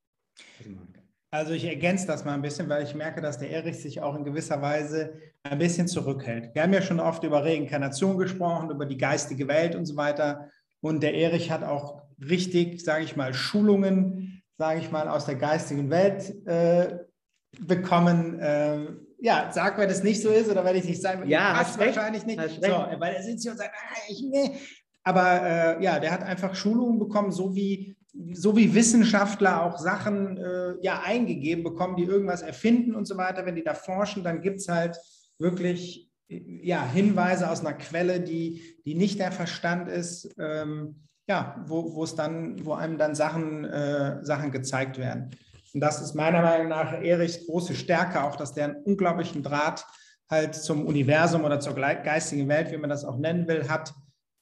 Also ich ergänze das mal ein bisschen, weil ich merke, dass der Erich sich auch in gewisser Weise ein bisschen zurückhält. Wir haben ja schon oft über Reinkarnation gesprochen, über die geistige Welt und so weiter. Und der Erich hat auch richtig, sage ich mal, Schulungen, sage ich mal, aus der geistigen Welt äh, bekommen. Äh, ja, sag, wenn es nicht so ist oder wenn ich nicht sagen ja, passt wahrscheinlich nicht. So, weil er sitzt hier und sagt, ah, ich, nee. Aber äh, ja, der hat einfach Schulungen bekommen, so wie, so wie Wissenschaftler auch Sachen äh, ja eingegeben bekommen, die irgendwas erfinden und so weiter. Wenn die da forschen, dann gibt es halt wirklich ja, Hinweise aus einer Quelle, die, die nicht der Verstand ist, ähm, ja, wo, dann, wo einem dann Sachen, äh, Sachen gezeigt werden. Und das ist meiner Meinung nach Erichs große Stärke, auch dass der einen unglaublichen Draht halt zum Universum oder zur geistigen Welt, wie man das auch nennen will, hat.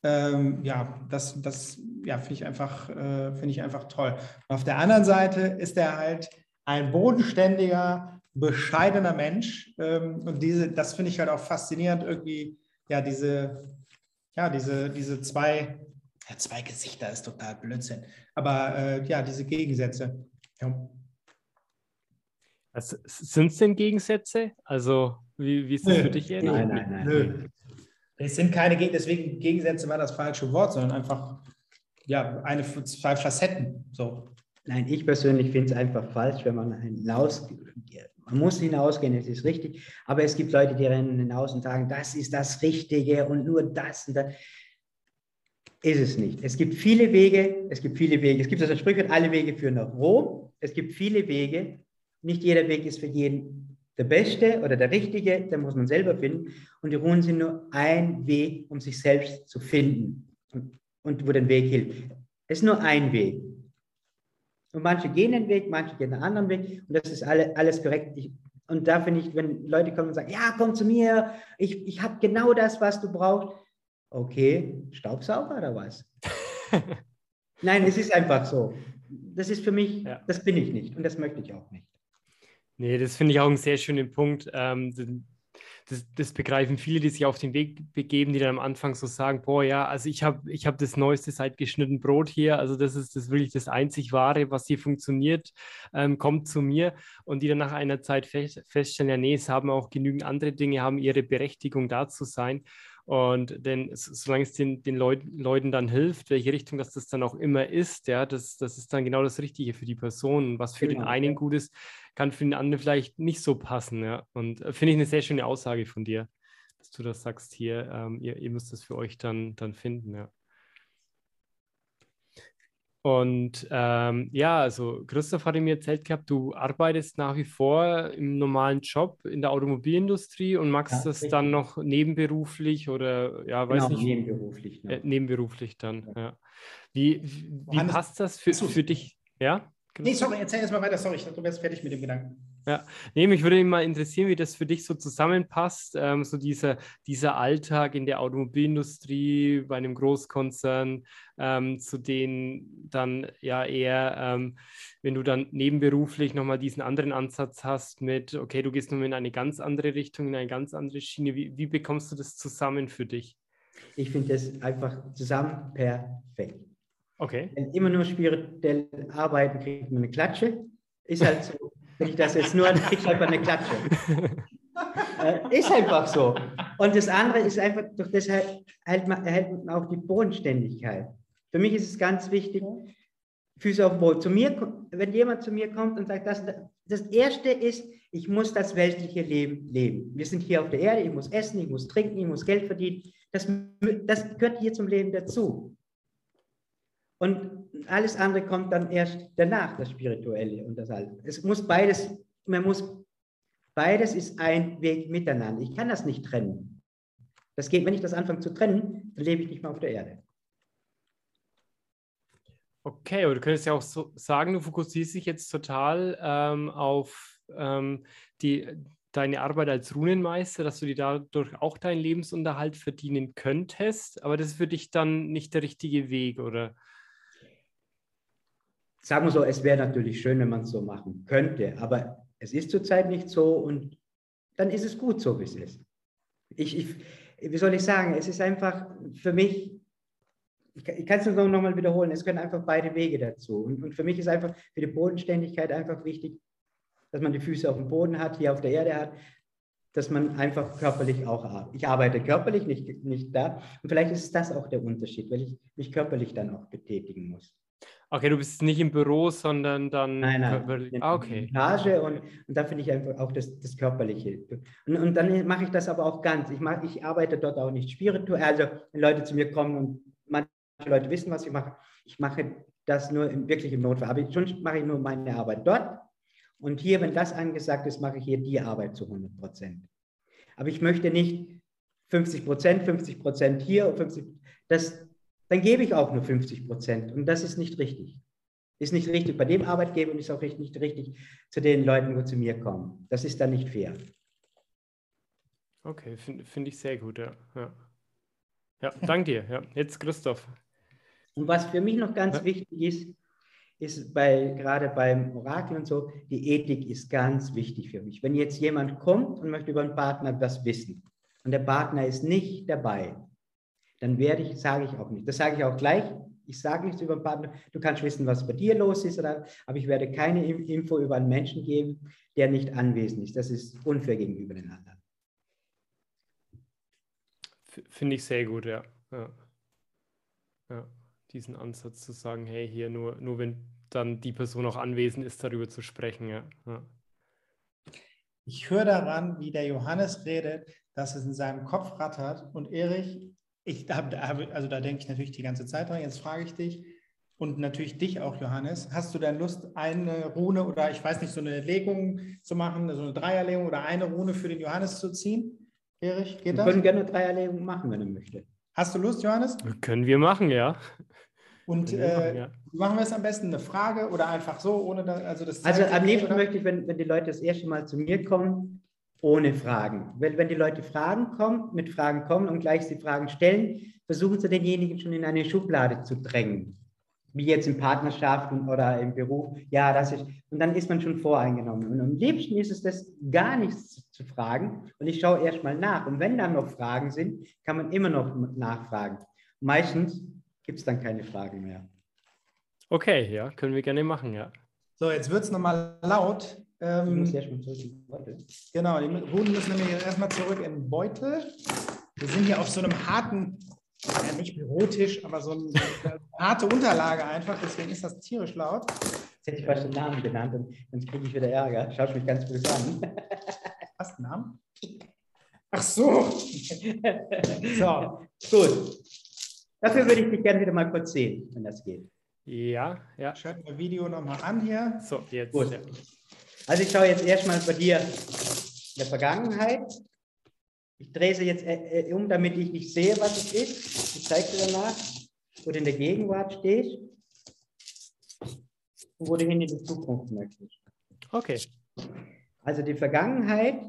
Ähm, ja, das, das ja, finde ich, einfach, äh, find ich einfach toll. Und auf der anderen Seite ist er halt ein bodenständiger, bescheidener Mensch. Ähm, und diese, das finde ich halt auch faszinierend, irgendwie, ja, diese, ja, diese, diese zwei, ja, zwei Gesichter ist total Blödsinn. Aber äh, ja, diese Gegensätze. Ja. Also, sind es denn Gegensätze? Also, wie, wie ist das Nö. für dich, Erik? Nein, nein, nein. Nö. Es sind keine Gegensätze, deswegen Gegensätze war das falsche Wort, sondern einfach ja, eine, zwei Facetten. So. Nein, ich persönlich finde es einfach falsch, wenn man hinaus, man muss hinausgehen, es ist richtig, aber es gibt Leute, die rennen hinaus und sagen, das ist das Richtige und nur das und das. Ist es nicht. Es gibt viele Wege, es gibt viele Wege. Es gibt also Sprüche, alle Wege führen nach Rom. Es gibt viele Wege. Nicht jeder Weg ist für jeden der beste oder der richtige, den muss man selber finden. Und die Runen sind nur ein Weg, um sich selbst zu finden und, und wo der Weg hilft. Es ist nur ein Weg. Und manche gehen den Weg, manche gehen einen anderen Weg und das ist alle, alles korrekt. Ich, und da finde ich, wenn Leute kommen und sagen, ja, komm zu mir, ich, ich habe genau das, was du brauchst. Okay, Staubsauger oder was? Nein, es ist einfach so. Das ist für mich, ja. das bin ich nicht und das möchte ich auch nicht. Nee, das finde ich auch einen sehr schönen Punkt. Ähm, das, das, begreifen viele, die sich auf den Weg begeben, die dann am Anfang so sagen, boah, ja, also ich habe ich hab das neueste seit geschnitten Brot hier, also das ist das wirklich das einzig Wahre, was hier funktioniert, ähm, kommt zu mir. Und die dann nach einer Zeit fest, feststellen, ja, nee, es haben auch genügend andere Dinge, haben ihre Berechtigung da zu sein und denn solange es den, den Leut, Leuten dann hilft, welche Richtung das, das dann auch immer ist, ja, das, das ist dann genau das Richtige für die Person. Was für genau. den einen gut ist, kann für den anderen vielleicht nicht so passen. Ja. Und äh, finde ich eine sehr schöne Aussage von dir, dass du das sagst hier, ähm, ihr, ihr, müsst das für euch dann, dann finden. Ja. Und ähm, ja, also Christoph hatte mir erzählt gehabt, du arbeitest nach wie vor im normalen Job in der Automobilindustrie und magst ja, das richtig. dann noch nebenberuflich oder ja, weiß genau, nicht. Nebenberuflich. Ja. Äh, nebenberuflich dann, ja. ja. Wie, wie passt das für, für dich? Ja? Genau. Nee, sorry, erzähl jetzt mal weiter. Sorry, ich dachte, du wärst fertig mit dem Gedanken. Ja, nee, mich würde mal interessieren, wie das für dich so zusammenpasst, ähm, so dieser, dieser Alltag in der Automobilindustrie bei einem Großkonzern, ähm, zu denen dann ja eher, ähm, wenn du dann nebenberuflich nochmal diesen anderen Ansatz hast mit, okay, du gehst nun in eine ganz andere Richtung, in eine ganz andere Schiene, wie, wie bekommst du das zusammen für dich? Ich finde das einfach zusammen perfekt. Okay. Wenn immer nur spirituell arbeiten, kriegt man eine Klatsche. Ist halt so. Wenn ich das jetzt nur, kriegt halt eine Klatsche. äh, ist einfach so. Und das andere ist einfach, durch das erhält man, erhält man auch die Bodenständigkeit. Für mich ist es ganz wichtig, Füße auf dem Boden. Zu mir, wenn jemand zu mir kommt und sagt, das, das Erste ist, ich muss das weltliche Leben leben. Wir sind hier auf der Erde, ich muss essen, ich muss trinken, ich muss Geld verdienen. Das, das gehört hier zum Leben dazu. Und alles andere kommt dann erst danach, das Spirituelle und das alles. Es muss beides, man muss, beides ist ein Weg miteinander. Ich kann das nicht trennen. Das geht, wenn ich das anfange zu trennen, dann lebe ich nicht mehr auf der Erde. Okay, aber du könntest ja auch so sagen, du fokussierst dich jetzt total ähm, auf ähm, die, deine Arbeit als Runenmeister, dass du dir dadurch auch deinen Lebensunterhalt verdienen könntest, aber das ist für dich dann nicht der richtige Weg, oder? Sagen wir so, es wäre natürlich schön, wenn man es so machen könnte, aber es ist zurzeit nicht so und dann ist es gut so, wie es ist. Ich, ich, wie soll ich sagen, es ist einfach für mich ich, ich kann es nur noch mal wiederholen, es können einfach beide Wege dazu. Und, und für mich ist einfach für die Bodenständigkeit einfach wichtig, dass man die Füße auf dem Boden hat, hier auf der Erde hat, dass man einfach körperlich auch arbeitet. Ich arbeite körperlich, nicht, nicht da. Und vielleicht ist das auch der Unterschied, weil ich mich körperlich dann auch betätigen muss. Okay, du bist nicht im Büro, sondern dann. Nein, nein. Ah, okay. Montage und, und da finde ich einfach auch das, das Körperliche. Und, und dann mache ich das aber auch ganz. Ich, mach, ich arbeite dort auch nicht spirituell. Also, wenn Leute zu mir kommen und man Leute wissen, was ich mache. Ich mache das nur im, wirklich im Notfall. Aber sonst mache ich nur meine Arbeit dort. Und hier, wenn das angesagt ist, mache ich hier die Arbeit zu 100 Prozent. Aber ich möchte nicht 50 Prozent, 50 Prozent hier, 50, das, dann gebe ich auch nur 50 Prozent. Und das ist nicht richtig. Ist nicht richtig bei dem Arbeitgeber und ist auch nicht richtig zu den Leuten, die zu mir kommen. Das ist dann nicht fair. Okay, finde find ich sehr gut, ja. Ja, ja danke dir. Ja. Jetzt Christoph. Und was für mich noch ganz ja. wichtig ist, ist bei, gerade beim Orakel und so, die Ethik ist ganz wichtig für mich. Wenn jetzt jemand kommt und möchte über einen Partner das wissen und der Partner ist nicht dabei, dann werde ich, sage ich auch nicht. Das sage ich auch gleich. Ich sage nichts über den Partner. Du kannst wissen, was bei dir los ist, oder, aber ich werde keine Info über einen Menschen geben, der nicht anwesend ist. Das ist unfair gegenüber den anderen. Finde ich sehr gut, ja. ja. ja diesen Ansatz zu sagen, hey, hier nur, nur wenn dann die Person auch anwesend ist, darüber zu sprechen. Ja. ja. Ich höre daran, wie der Johannes redet, dass es in seinem Kopf rattert. Und Erich, ich habe, also da denke ich natürlich die ganze Zeit dran. Jetzt frage ich dich und natürlich dich auch, Johannes. Hast du denn Lust, eine Rune oder ich weiß nicht, so eine Legung zu machen, so eine Dreierlegung oder eine Rune für den Johannes zu ziehen? Erich, geht Wir das? Wir können gerne eine Dreierlegung machen, wenn er möchte. Hast du Lust, Johannes? Können wir machen, ja. Und äh, ja. machen wir es am besten eine Frage oder einfach so, ohne da, also das. Also am liebsten möchte ich, wenn, wenn die Leute das erste Mal zu mir kommen, ohne Fragen. Wenn, wenn die Leute Fragen kommen, mit Fragen kommen und gleich die Fragen stellen, versuchen sie denjenigen schon in eine Schublade zu drängen. Wie jetzt in Partnerschaften oder im Beruf. Ja, das ist, und dann ist man schon voreingenommen. Und am liebsten ist es, das gar nichts zu, zu fragen. Und ich schaue erst mal nach. Und wenn dann noch Fragen sind, kann man immer noch nachfragen. Meistens gibt es dann keine Fragen mehr. Okay, ja, können wir gerne machen, ja. So, jetzt wird es nochmal laut. Ähm, ich muss erstmal zurück in den Beutel. Genau, die Runden müssen nämlich erstmal zurück in den Beutel. Wir sind hier auf so einem harten, ja nicht Bürotisch, aber so, ein, so eine harte Unterlage einfach, deswegen ist das tierisch laut. Jetzt hätte ich fast den Namen genannt und dann kriege ich wieder Ärger. Schaut mich ganz böse an. Was, Namen? Ach so. so. Gut. Dafür würde ich dich gerne wieder mal kurz sehen, wenn das geht. Ja, ja. Schalten wir Video nochmal an hier. So, jetzt. Gut. Ja. Also ich schaue jetzt erstmal bei dir in der Vergangenheit. Ich drehe sie jetzt äh, äh, um, damit ich nicht sehe, was es ist. Ich zeige dir danach, wo du in der Gegenwart stehst und wo du hin in die Zukunft möchtest. Okay. Also die Vergangenheit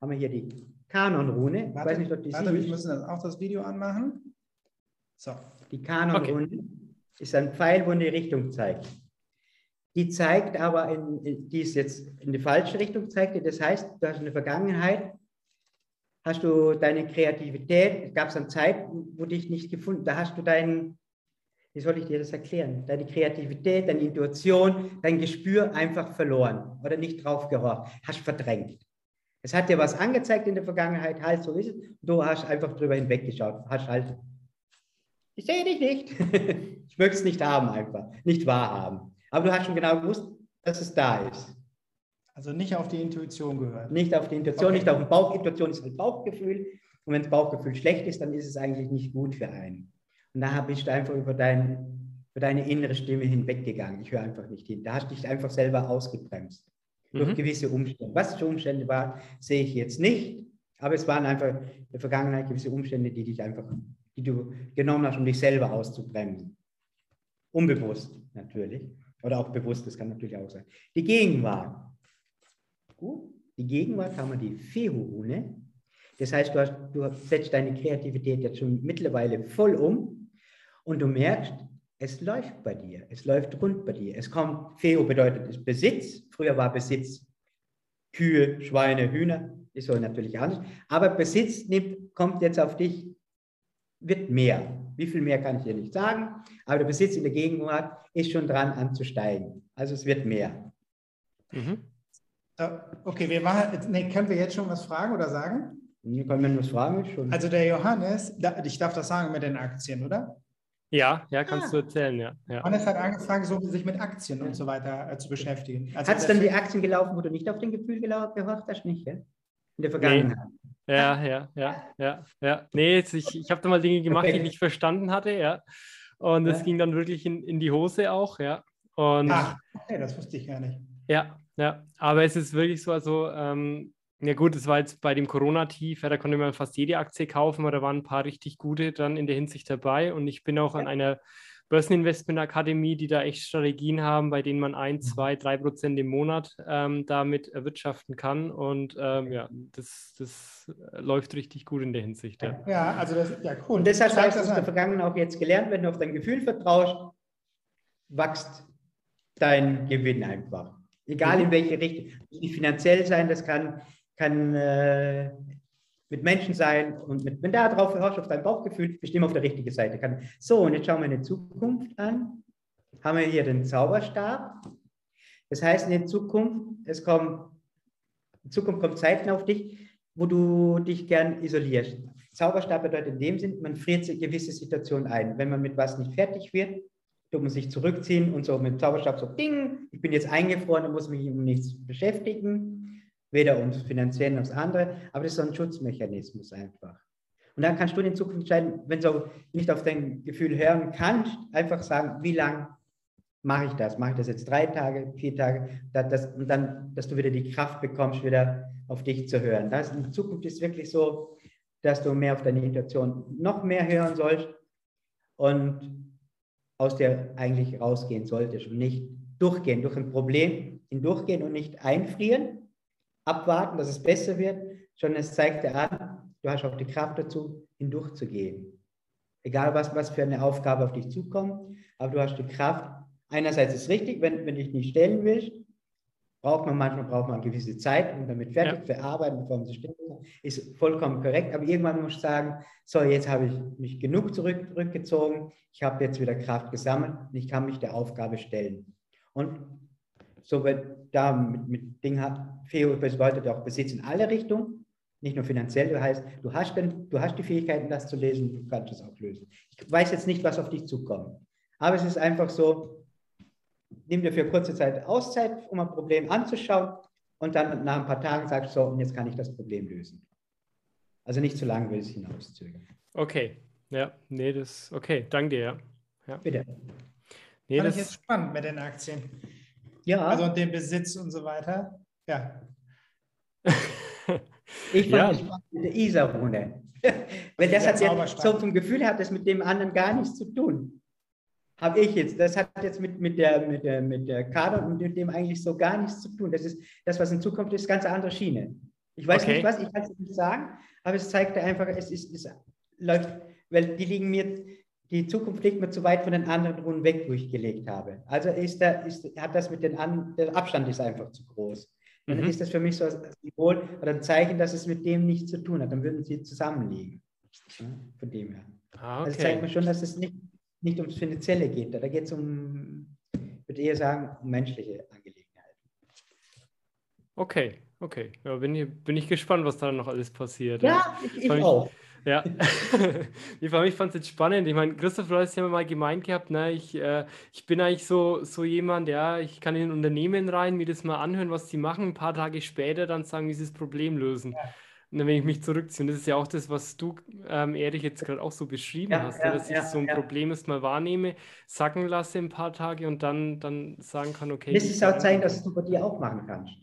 haben wir hier die Kanonrune. Warte, weiß nicht, ob die warte, wir müssen dann auch das Video anmachen. So. Die Kanonrune okay. ist ein Pfeil, wo in die Richtung zeigt. Die zeigt aber, in, die ist jetzt in die falsche Richtung zeigt. Das heißt, du hast in der Vergangenheit, hast du deine Kreativität, es gab eine Zeit, wo dich nicht gefunden, da hast du deinen, wie soll ich dir das erklären, deine Kreativität, deine Intuition, dein Gespür einfach verloren oder nicht drauf gehorcht, hast verdrängt. Es hat dir was angezeigt in der Vergangenheit, halt so ist es. Du hast einfach drüber hinweggeschaut, hast halt ich sehe dich nicht. ich möchte es nicht haben einfach, nicht wahrhaben. Aber du hast schon genau gewusst, dass es da ist. Also nicht auf die Intuition gehört. Nicht auf die Intuition, okay. nicht auf die Bauchintuition, ist ein Bauchgefühl. Und wenn das Bauchgefühl schlecht ist, dann ist es eigentlich nicht gut für einen. Und da bist du einfach über, dein, über deine innere Stimme hinweggegangen. Ich höre einfach nicht hin. Da hast du dich einfach selber ausgebremst. Mhm. Durch gewisse Umstände. Was für Umstände waren, sehe ich jetzt nicht. Aber es waren einfach in der Vergangenheit gewisse Umstände, die dich einfach, die du genommen hast, um dich selber auszubremsen. Unbewusst natürlich. Oder auch bewusst, das kann natürlich auch sein. Die Gegenwart. Gut. Die Gegenwart haben wir die Fehu-Rune. Das heißt, du, hast, du setzt deine Kreativität jetzt schon mittlerweile voll um und du merkst, es läuft bei dir, es läuft rund bei dir. Es kommt, Feo bedeutet Besitz. Früher war Besitz Kühe, Schweine, Hühner, ist so natürlich anders. Aber Besitz nimmt, kommt jetzt auf dich, wird mehr. Wie viel mehr kann ich dir nicht sagen, aber der Besitz in der Gegenwart ist schon dran anzusteigen. Also es wird mehr. Mhm. Okay, wir machen, nee, können wir jetzt schon was fragen oder sagen? Wir können was fragen. Schon. Also der Johannes, ich darf das sagen mit den Aktien, oder? Ja, ja, kannst ah. du erzählen, ja. ja. Johannes hat angefangen, so sich mit Aktien und so weiter äh, zu beschäftigen. Also hat es dann die Aktien gelaufen, wo du nicht auf den Gefühl gehorcht hast, nicht, ja? In der Vergangenheit. Nee. Ja, ja, ja, ja, ja. Nee, jetzt, ich, ich habe da mal Dinge gemacht, die ich nicht verstanden hatte, ja. Und es ja. ging dann wirklich in, in die Hose auch, ja. Und, Ach, okay, das wusste ich gar nicht. Ja, ja, aber es ist wirklich so, also, ähm, ja gut, es war jetzt bei dem Corona-Tief, ja, da konnte man fast jede Aktie kaufen, aber da waren ein paar richtig gute dann in der Hinsicht dabei und ich bin auch an einer Börseninvestment-Akademie, die da echt Strategien haben, bei denen man ein, mhm. zwei, drei Prozent im Monat ähm, damit erwirtschaften kann und ähm, ja, das, das läuft richtig gut in der Hinsicht. Ja, ja also das, ja cool. Und deshalb hast du aus der Vergangenheit auch jetzt gelernt, wenn du auf dein Gefühl vertraust, wächst dein Gewinn einfach. Egal in mhm. welche Richtung. Das nicht finanziell sein, das kann, kann äh, mit Menschen sein und mit, wenn da drauf hörst, auf dein Bauchgefühl, immer auf der richtigen Seite. So, und jetzt schauen wir eine Zukunft an. Haben wir hier den Zauberstab. Das heißt, in der Zukunft, es kommt, in Zukunft kommt Zeiten auf dich, wo du dich gern isolierst. Zauberstab bedeutet in dem Sinn, man friert sich gewisse Situationen ein. Wenn man mit was nicht fertig wird, tut man sich zurückziehen und so mit dem Zauberstab so, ding, ich bin jetzt eingefroren und muss mich um nichts beschäftigen, weder ums Finanzielle noch das andere, aber das ist so ein Schutzmechanismus einfach. Und dann kannst du in Zukunft entscheiden, wenn du nicht auf dein Gefühl hören kannst, einfach sagen, wie lange mache ich das? Mache ich das jetzt drei Tage, vier Tage? Das, und dann, dass du wieder die Kraft bekommst, wieder auf dich zu hören. Das in Zukunft ist wirklich so, dass du mehr auf deine Intuition noch mehr hören sollst und aus der eigentlich rausgehen solltest und nicht durchgehen, durch ein Problem hindurchgehen und nicht einfrieren, abwarten, dass es besser wird, sondern es zeigt dir an, du hast auch die Kraft dazu, hindurchzugehen. Egal, was, was für eine Aufgabe auf dich zukommt, aber du hast die Kraft. Einerseits ist es richtig, wenn, wenn du dich nicht stellen willst, braucht man manchmal braucht man eine gewisse Zeit, um damit fertig ja. zu arbeiten, bevor man sich stellen kann. Ist vollkommen korrekt, aber irgendwann muss ich sagen, so, jetzt habe ich mich genug zurück, zurückgezogen, ich habe jetzt wieder Kraft gesammelt und ich kann mich der Aufgabe stellen. Und so wird da mit, mit Ding hat, Feo bedeutet auch Besitz in alle Richtungen, nicht nur finanziell, das heißt, du hast, den, du hast die Fähigkeiten, das zu lesen, du kannst es auch lösen. Ich weiß jetzt nicht, was auf dich zukommt, aber es ist einfach so, nimm dir für kurze Zeit Auszeit, um ein Problem anzuschauen und dann nach ein paar Tagen sagst du so, und jetzt kann ich das Problem lösen. Also nicht zu lange will es hinauszögern. Okay, ja, nee, das, okay, danke dir, ja. ja. Bitte. Nee, Fand das ist spannend mit den Aktien. Ja. Also und dem Besitz und so weiter. Ja. ich fand ja. das spannend mit der Isar-Rune. Weil das hat ja so vom Gefühl hat das mit dem anderen gar nichts zu tun habe ich jetzt. Das hat jetzt mit, mit, der, mit, der, mit der Kader und mit dem eigentlich so gar nichts zu tun. Das ist das, was in Zukunft ist, ganz andere Schiene. Ich weiß okay. nicht was, ich kann es nicht sagen, aber es zeigt einfach, es, ist, es läuft, weil die liegen mir, die Zukunft liegt mir zu weit von den anderen Runden weg, wo ich gelegt habe. Also ist da, ist, hat das mit den An der Abstand ist einfach zu groß. Dann mhm. ist das für mich so ein Symbol oder ein Zeichen, dass es mit dem nichts zu tun hat. Dann würden sie zusammenliegen. Ja, von dem her. Ah, okay. Also zeigt mir schon, dass es nicht nicht ums Finanzielle geht. Da geht es um, ich würde eher sagen, um menschliche Angelegenheiten. Okay, okay. Ja, bin, ich, bin ich gespannt, was da noch alles passiert. Ja, ich, ich auch. Ja, ich fand es jetzt spannend. Ich meine, Christoph, du hast ja mal gemeint gehabt, ne, ich, äh, ich bin eigentlich so, so jemand, ja, ich kann in ein Unternehmen rein, mir das mal anhören, was die machen, ein paar Tage später dann sagen, wie sie das Problem lösen. Ja. Und dann, wenn ich mich zurückziehe, und das ist ja auch das, was du, ähm, Erich, jetzt gerade auch so beschrieben ja, hast, ja, dass ich so ein Problem erstmal wahrnehme, sacken lasse ein paar Tage und dann, dann sagen kann, okay. Das ist auch zeigen, dass du bei dir auch machen kannst.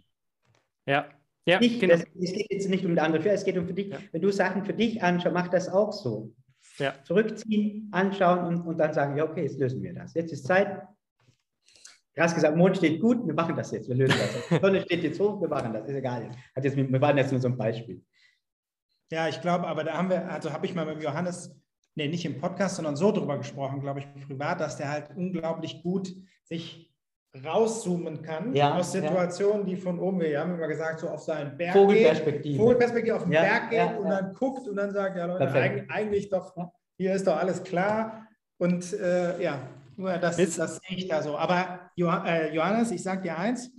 Ja, ja, nicht, genau. Das, es geht jetzt nicht um die andere, es geht um für dich. Ja. Wenn du Sachen für dich anschaust, mach das auch so. Ja. Zurückziehen, anschauen und, und dann sagen, ja, okay, jetzt lösen wir das. Jetzt ist Zeit. Du hast gesagt, Mond steht gut, wir machen das jetzt, wir lösen das. Die Sonne steht jetzt hoch, wir machen das, ist egal. Hat jetzt, wir waren jetzt nur so ein Beispiel. Ja, ich glaube, aber da haben wir, also habe ich mal mit Johannes, nee, nicht im Podcast, sondern so drüber gesprochen, glaube ich, privat, dass der halt unglaublich gut sich rauszoomen kann ja, aus Situationen, ja. die von oben, wir haben immer gesagt, so auf seinen Berg Vogelperspektive. Geht, Vogelperspektive auf den ja, Berg geht und dann guckt und dann sagt, ja Leute, eigentlich, eigentlich, doch, hier ist doch alles klar. Und äh, ja, das, das sehe ich da so. Aber äh, Johannes, ich sage dir eins,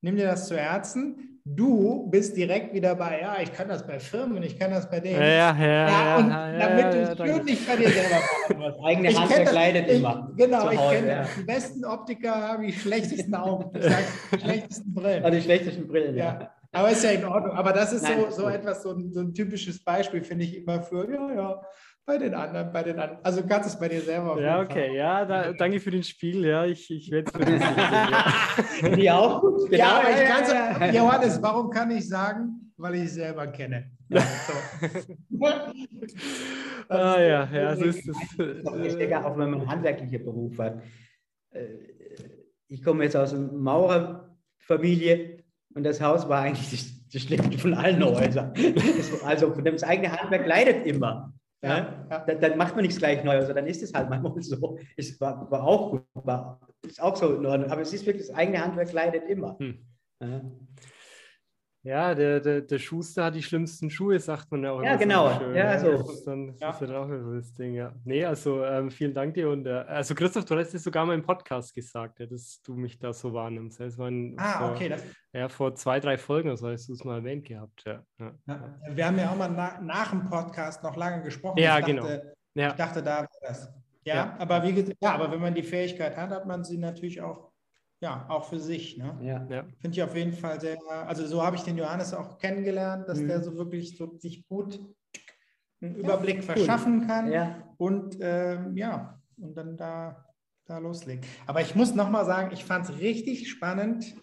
nimm dir das zu Herzen. Du bist direkt wieder bei, ja, ich kann das bei Firmen, ich kann das bei denen. Ja, ja, ja. und ja, damit ja, du es wirklich bei dir selber machen musst. Eigene ich Hand verkleidet immer. Genau, ich kenne ja. die besten Optiker, habe die schlechtesten Augen, die schlechtesten Brillen. Oh, die schlechtesten Brillen, ja. Aber ist ja in Ordnung. Aber das ist Nein, so, so etwas, so ein, so ein typisches Beispiel, finde ich immer für, ja, ja, bei den anderen, bei den anderen. Also kannst es bei dir selber. Ja, okay, Fall. ja, da, danke für den Spiel. Ja, ich, ich werde es berücksichtigen. Die auch? Genau, ja, aber ich kann ja, Johannes, warum kann ich sagen? Weil ich es selber kenne. Ja, so. ah ja, ja, so ist es. Ich auch wenn man einen handwerklichen Beruf hat. Äh, ich komme jetzt aus einer Maurerfamilie und das Haus war eigentlich das, das Schlimmste von allen Häusern. Also das eigene Handwerk leidet immer. Ja, ja. Dann, dann, macht man nichts gleich neu. Also dann ist es halt manchmal so. Es war, war auch gut, war, ist auch so in Ordnung. Aber es ist wirklich, das eigene Handwerk leidet immer. Hm. Ja. Der, der, der Schuster hat die schlimmsten Schuhe, sagt man ja auch. Ja, genau. So ja, so. Das ist dann ja. ist auch das Ding, ja. Nee, also ähm, vielen Dank dir. Und äh, also Christoph, du hast es sogar mal im Podcast gesagt, ja, dass du mich da so wahrnimmst. Das ein, ah, vor, okay. Das... Ja, vor zwei, drei Folgen, so hast du es mal erwähnt gehabt. Ja. ja. Wir haben ja auch mal na, nach dem Podcast noch lange gesprochen. Ja, ich genau. ja. Ich dachte, da war das. Ja, aber wie gesagt, ja, aber wenn man die Fähigkeit hat, hat man sie natürlich auch ja, auch für sich. Ne? Ja. ja. Finde ich auf jeden Fall sehr, also so habe ich den Johannes auch kennengelernt, dass mhm. der so wirklich so sich gut einen Überblick ja, verschaffen kann ja. und ähm, ja, und dann da, da loslegen. Aber ich muss nochmal sagen, ich fand es richtig spannend.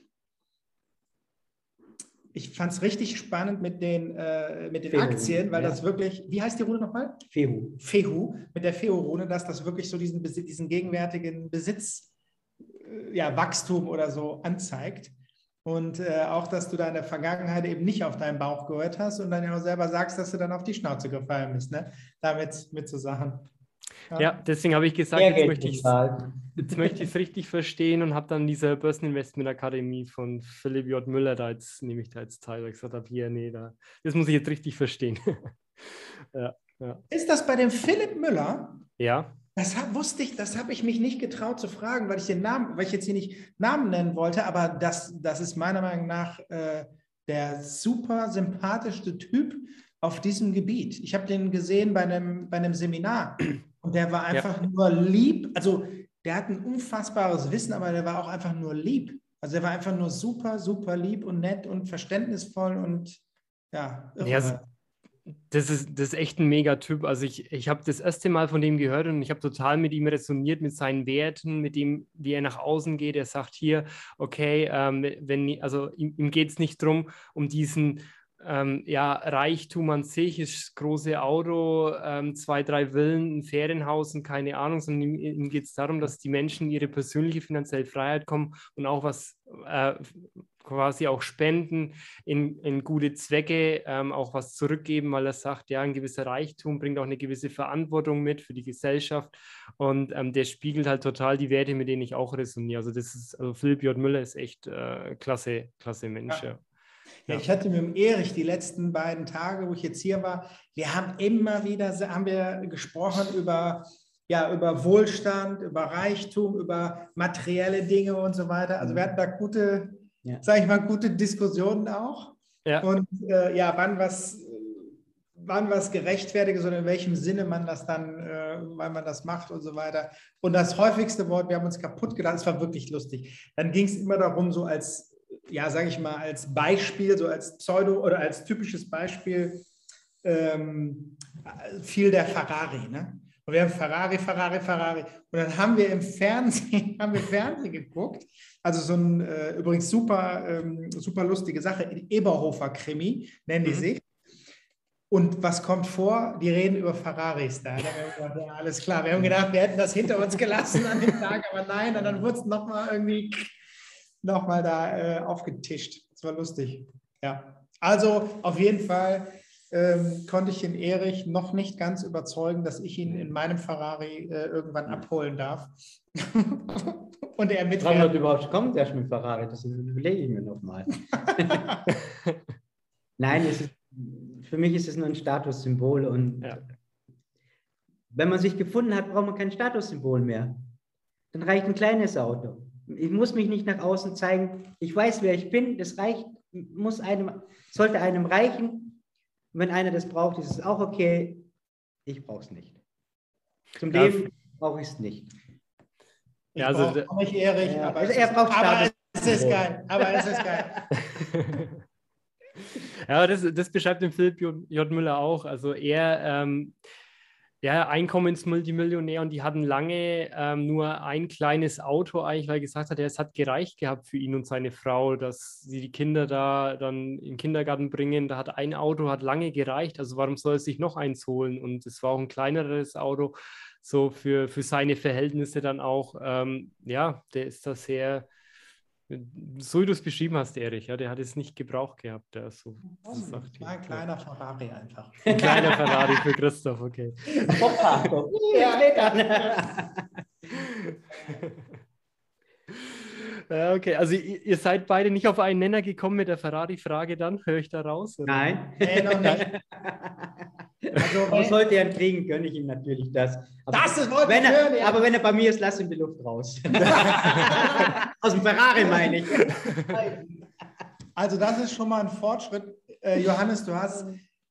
Ich fand es richtig spannend mit den, äh, mit den Fehu, Aktien, weil ja. das wirklich, wie heißt die Rune nochmal? Fehu. Fehu, mit der Fehu-Rune, dass das wirklich so diesen, diesen gegenwärtigen Besitz ja, Wachstum oder so anzeigt. Und äh, auch, dass du da in der Vergangenheit eben nicht auf deinen Bauch gehört hast und dann ja auch selber sagst, dass du dann auf die Schnauze gefallen bist, ne? Damit mit so Sachen. Ja, ja deswegen habe ich gesagt, jetzt möchte, jetzt möchte ich es richtig verstehen und habe dann diese Börseninvestment Akademie von Philipp J. Müller da jetzt, nehme ich da jetzt teil, weil ich gesagt habe, hier, nee, da, das muss ich jetzt richtig verstehen. ja, ja. Ist das bei dem Philipp Müller? Ja. Das hab, wusste ich, das habe ich mich nicht getraut zu fragen, weil ich den Namen, weil ich jetzt hier nicht Namen nennen wollte, aber das, das ist meiner Meinung nach äh, der super sympathischste Typ auf diesem Gebiet. Ich habe den gesehen bei einem, bei einem Seminar und der war einfach ja. nur lieb. Also der hat ein unfassbares Wissen, aber der war auch einfach nur lieb. Also er war einfach nur super, super lieb und nett und verständnisvoll und ja. Irre. Ja, das ist, das ist echt ein Megatyp. Also ich, ich habe das erste Mal von dem gehört und ich habe total mit ihm resoniert, mit seinen Werten, mit dem, wie er nach außen geht. Er sagt hier, okay, ähm, wenn, also ihm, ihm geht es nicht darum, um diesen ähm, ja, Reichtum an sich, ist große Auto, ähm, zwei, drei Villen, ein Ferienhaus und keine Ahnung, sondern ihm, ihm geht es darum, dass die Menschen ihre persönliche finanzielle Freiheit kommen und auch was äh, quasi auch spenden in, in gute Zwecke, ähm, auch was zurückgeben, weil er sagt, ja, ein gewisser Reichtum bringt auch eine gewisse Verantwortung mit für die Gesellschaft und ähm, der spiegelt halt total die Werte, mit denen ich auch resoniere. Also das ist, also Philipp J. Müller ist echt äh, klasse, klasse Mensch. Ja. Ja. Ich hatte mit dem Erich die letzten beiden Tage, wo ich jetzt hier war, wir haben immer wieder haben wir gesprochen über, ja, über Wohlstand, über Reichtum, über materielle Dinge und so weiter. Also wir hatten da gute, ja. sage ich mal, gute Diskussionen auch. Ja. Und äh, ja, wann was, wann was gerechtfertigt ist oder in welchem Sinne man das dann, äh, weil man das macht und so weiter. Und das häufigste Wort, wir haben uns kaputt gedacht, es war wirklich lustig. Dann ging es immer darum, so als, ja, sage ich mal, als Beispiel, so als Pseudo oder als typisches Beispiel, ähm, fiel der Ferrari. Ne? Und wir haben Ferrari, Ferrari, Ferrari. Und dann haben wir im Fernsehen, haben wir Fernsehen geguckt. Also so ein äh, übrigens super, ähm, super lustige Sache. Eberhofer-Krimi nennen die mhm. sich. Und was kommt vor? Die reden über Ferraris da. da gedacht, ja, alles klar. Wir haben gedacht, wir hätten das hinter uns gelassen an dem Tag, aber nein. Und dann wurde es nochmal irgendwie nochmal da äh, aufgetischt. Das war lustig. Ja. Also auf jeden Fall ähm, konnte ich den Erich noch nicht ganz überzeugen, dass ich ihn in meinem Ferrari äh, irgendwann abholen darf. Und er mit. Wann überhaupt kommt der mit Ferrari? Das überlege ich mir nochmal. Nein, ist, für mich ist es nur ein Statussymbol und ja. wenn man sich gefunden hat, braucht man kein Statussymbol mehr. Dann reicht ein kleines Auto. Ich muss mich nicht nach außen zeigen. Ich weiß, wer ich bin. Das reicht, muss einem, sollte einem reichen. Und wenn einer das braucht, ist es auch okay. Ich brauche es nicht. Zum Leben brauche ich es nicht. Ich ja, also auch nicht Erich, ja, aber, also er braucht aber es ist geil. Aber es ist geil. ja, das, das beschreibt den Philipp J. Müller auch. Also er ähm, ja, Einkommensmultimillionär und die hatten lange ähm, nur ein kleines Auto eigentlich, weil er gesagt hat, ja, es hat gereicht gehabt für ihn und seine Frau, dass sie die Kinder da dann in den Kindergarten bringen. Da hat ein Auto, hat lange gereicht, also warum soll er sich noch eins holen? Und es war auch ein kleineres Auto, so für, für seine Verhältnisse dann auch. Ähm, ja, der ist da sehr, so wie du es beschrieben hast, Erich, ja, der hat es nicht gebraucht gehabt. Der so, oh, sagt war ein kleiner Ferrari einfach. Ein kleiner Ferrari für Christoph, okay. ja, okay, also ihr seid beide nicht auf einen Nenner gekommen mit der Ferrari-Frage dann, höre ich da raus? Oder? Nein. Nee, noch nicht. Also, aber sollte er kriegen, gönne ich ihm natürlich das. Aber das ist wollte wenn er, hören, ja. Aber wenn er bei mir ist, lass ihm die Luft raus. Aus dem Ferrari meine ich. Also das ist schon mal ein Fortschritt. Äh, Johannes, du hast,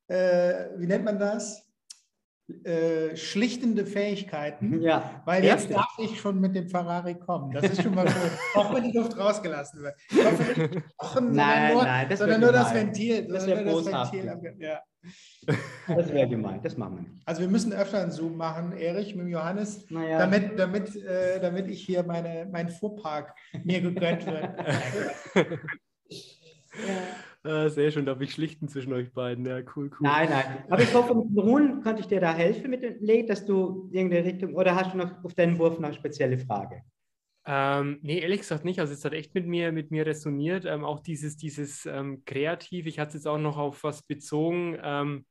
äh, wie nennt man das? Äh, schlichtende Fähigkeiten, ja. weil jetzt darf ich schon mit dem Ferrari kommen. Das ist schon mal gut. Auch wenn die Luft rausgelassen wird. Kochen, nein, nur, nein, das sondern nur das Ventil. Das wäre. Ja. Das wäre gemeint, das machen wir nicht. Also wir müssen öfter einen Zoom machen, Erich, mit Johannes, naja. damit, damit, äh, damit ich hier meine, mein Fuhrpark mir gegönnt wird. ja. Ah, sehr schön, da habe ich schlichten zwischen euch beiden. Ja, cool, cool. Nein, nein. Aber ich hoffe, mit dem Ruhen konnte ich dir da helfen mit dem Leg, dass du irgendeine Richtung, oder hast du noch auf deinen Wurf noch eine spezielle Frage? Ähm, nee, ehrlich gesagt nicht. Also es hat echt mit mir, mit mir resoniert. Ähm, auch dieses, dieses ähm, Kreativ. Ich hatte es jetzt auch noch auf was bezogen. Ähm,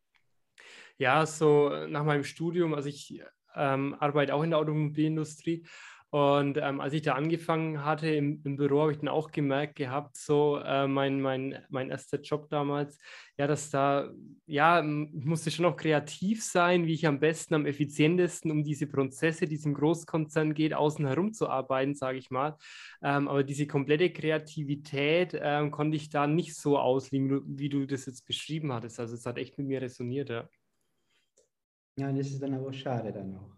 ja, so nach meinem Studium, also ich ähm, arbeite auch in der Automobilindustrie und ähm, als ich da angefangen hatte im, im Büro, habe ich dann auch gemerkt gehabt, so äh, mein, mein, mein erster Job damals, ja, dass da, ja, ich musste schon noch kreativ sein, wie ich am besten, am effizientesten um diese Prozesse, die es im Großkonzern geht, außen herum zu arbeiten, sage ich mal. Ähm, aber diese komplette Kreativität ähm, konnte ich da nicht so auslegen, wie du das jetzt beschrieben hattest. Also es hat echt mit mir resoniert, ja. Ja, und das ist dann aber schade dann auch,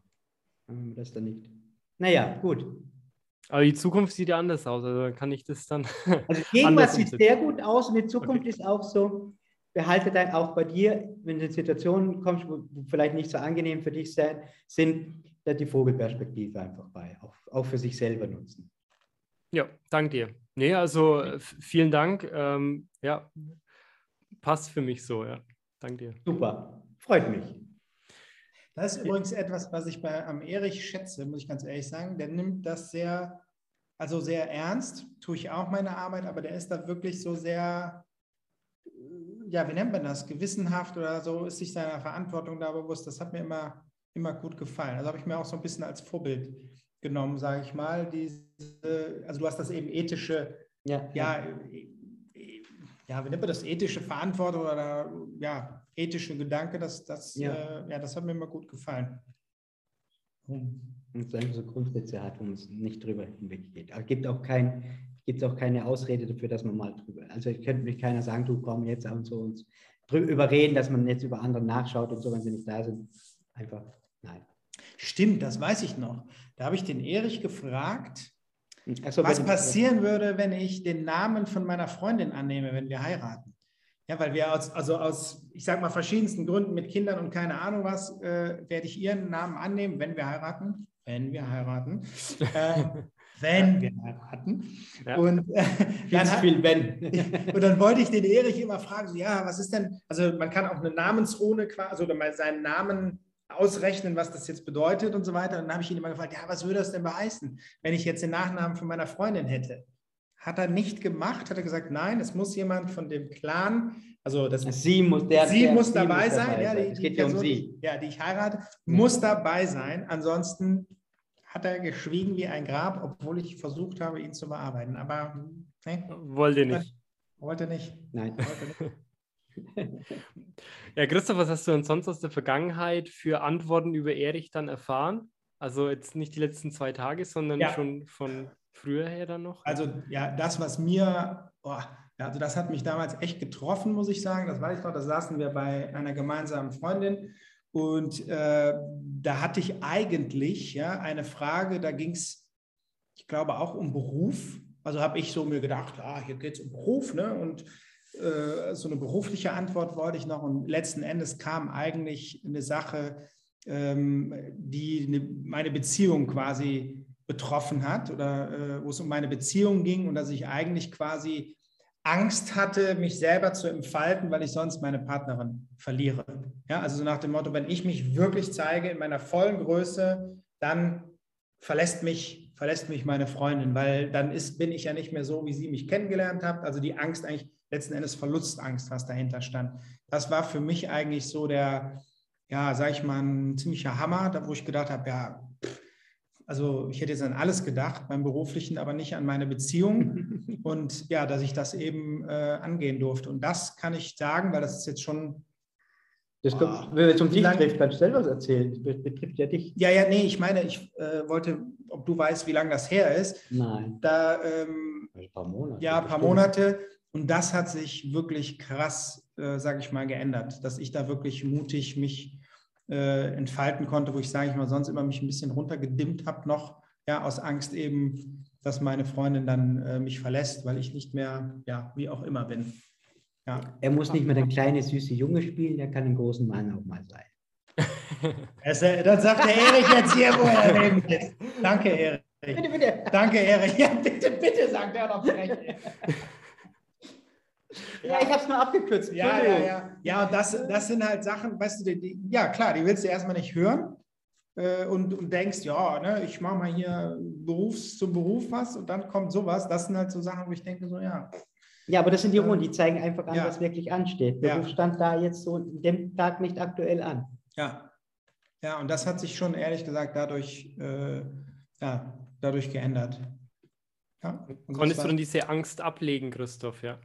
wenn man das dann nicht naja, gut. Aber die Zukunft sieht ja anders aus, also kann ich das dann. Also die Gegenwart sieht sehr gut aus und die Zukunft okay. ist auch so. Behalte dann auch bei dir, wenn du in Situationen kommst, wo vielleicht nicht so angenehm für dich sind, die Vogelperspektive einfach bei, auch, auch für sich selber nutzen. Ja, danke dir. Nee, also vielen Dank. Ähm, ja, passt für mich so, ja. Danke dir. Super, freut mich. Das ist übrigens etwas, was ich bei am Erich schätze, muss ich ganz ehrlich sagen. Der nimmt das sehr, also sehr ernst, tue ich auch meine Arbeit, aber der ist da wirklich so sehr, ja, wie nennt man das, gewissenhaft oder so, ist sich seiner Verantwortung da bewusst. Das hat mir immer, immer gut gefallen. Also habe ich mir auch so ein bisschen als Vorbild genommen, sage ich mal. Diese, also du hast das eben ethische, ja, ja, ja, wie nennt man das, ethische Verantwortung oder ja, ethische Gedanke, das, das, ja. Äh, ja, das hat mir immer gut gefallen. Und es so Grundsätze hat, wo es nicht drüber hinweg geht. Aber es gibt auch, kein, gibt auch keine Ausrede dafür, dass man mal drüber. Also ich könnte mich keiner sagen, du komm jetzt und so. Und überreden, dass man jetzt über andere nachschaut und so, wenn sie nicht da sind. Einfach, nein. Stimmt, das weiß ich noch. Da habe ich den Erich gefragt, So, was passieren würde, wenn ich den Namen von meiner Freundin annehme, wenn wir heiraten. Ja, weil wir aus, also aus, ich sag mal, verschiedensten Gründen mit Kindern und keine Ahnung was, äh, werde ich ihren Namen annehmen, wenn wir heiraten. Wenn wir heiraten. Äh, wenn wir heiraten. Ja. Und, äh, Viel dann hat- viel wenn. und dann wollte ich den Erich immer fragen, so, ja, was ist denn, also man kann auch eine Namensrune quasi, also oder mal seinen Namen ausrechnen, was das jetzt bedeutet und so weiter. Und dann habe ich ihn immer gefragt, ja, was würde das denn beheißen, wenn ich jetzt den Nachnamen von meiner Freundin hätte? Hat er nicht gemacht, hat er gesagt, nein, es muss jemand von dem Clan, also das Sie muss, der, sie der, muss dabei sein, ja, die, es die geht ja um Person, sie. ja, die ich heirate, muss dabei sein. Ansonsten hat er geschwiegen wie ein Grab, obwohl ich versucht habe, ihn zu bearbeiten. Aber ne, Wollt ihr nicht. wollte nicht. Nein. Wollte nicht. Ja, Christoph, was hast du denn sonst aus der Vergangenheit für Antworten über Erich dann erfahren? Also jetzt nicht die letzten zwei Tage, sondern Ja. schon von früher her dann noch? Also ja, das, was mir, boah, also das hat mich damals echt getroffen, muss ich sagen. Das weiß ich noch, da saßen wir bei einer gemeinsamen Freundin und äh, da hatte ich eigentlich ja, eine Frage, da ging es, ich glaube, auch um Beruf. Also habe ich so mir gedacht, ah, hier geht es um Beruf, ne? Und äh, so eine berufliche Antwort wollte ich noch. Und letzten Endes kam eigentlich eine Sache, ähm, die eine, meine Beziehung quasi betroffen hat oder äh, wo es um meine Beziehung ging und dass ich eigentlich quasi Angst hatte, mich selber zu entfalten, weil ich sonst meine Partnerin verliere. Ja, also so nach dem Motto, wenn ich mich wirklich zeige in meiner vollen Größe, dann verlässt mich, verlässt mich meine Freundin, weil dann ist, bin ich ja nicht mehr so, wie sie mich kennengelernt hat. Also die Angst eigentlich letzten Endes Verlustangst, was dahinter stand. Das war für mich eigentlich so der, ja, sag ich mal, ein ziemlicher Hammer, da wo ich gedacht habe, ja, pff, also ich hätte jetzt an alles gedacht, beim beruflichen, aber nicht an meine Beziehung. Und ja, dass ich das eben äh, angehen durfte. Und das kann ich sagen, weil das ist jetzt schon, Das kommt, wenn es um Wie dich lang- trifft, kannst du selber was erzählen. Das be- betrifft ja dich. ja, ja, nee, ich meine, ich äh, wollte, ob du weißt, wie lange das her ist. Nein. Da, ähm, Ein paar Monate. ja, ein paar bestimmt. Monate. Und das hat sich wirklich krass, äh, sage ich mal, geändert, dass ich da wirklich mutig mich äh, entfalten konnte, wo ich, sage ich mal, sonst immer mich ein bisschen runtergedimmt habe noch, ja, aus Angst eben, dass meine Freundin dann äh, mich verlässt, weil ich nicht mehr, ja, wie auch immer bin. Ja, Er muss nicht mehr der kleine, süße Junge spielen, er kann ein großen Mann auch mal sein. es, äh, dann sagt der Erich jetzt hier, wo er neben ist. Danke, Erich. Bitte, bitte. Danke, Erich. Ja, bitte, bitte, sagt er noch frech. Ja, ich habe es nur abgekürzt. Ja, ja, ja. Ja, und das, das sind halt Sachen, weißt du, die, die, ja klar, die willst du erstmal nicht hören äh, und, und denkst, ja, ne, ich mache mal hier Berufs zum Beruf was und dann kommt sowas. Das sind halt so Sachen, wo ich denke, so, ja. Ja, aber das sind die Runden, die zeigen einfach an, Ja. was wirklich ansteht. Ja. Beruf stand da jetzt so an dem Tag nicht aktuell an. Ja. Ja, und das hat sich schon ehrlich gesagt dadurch, äh, ja, dadurch geändert. Ja, Konntest du dann diese Angst ablegen, Christoph, ja?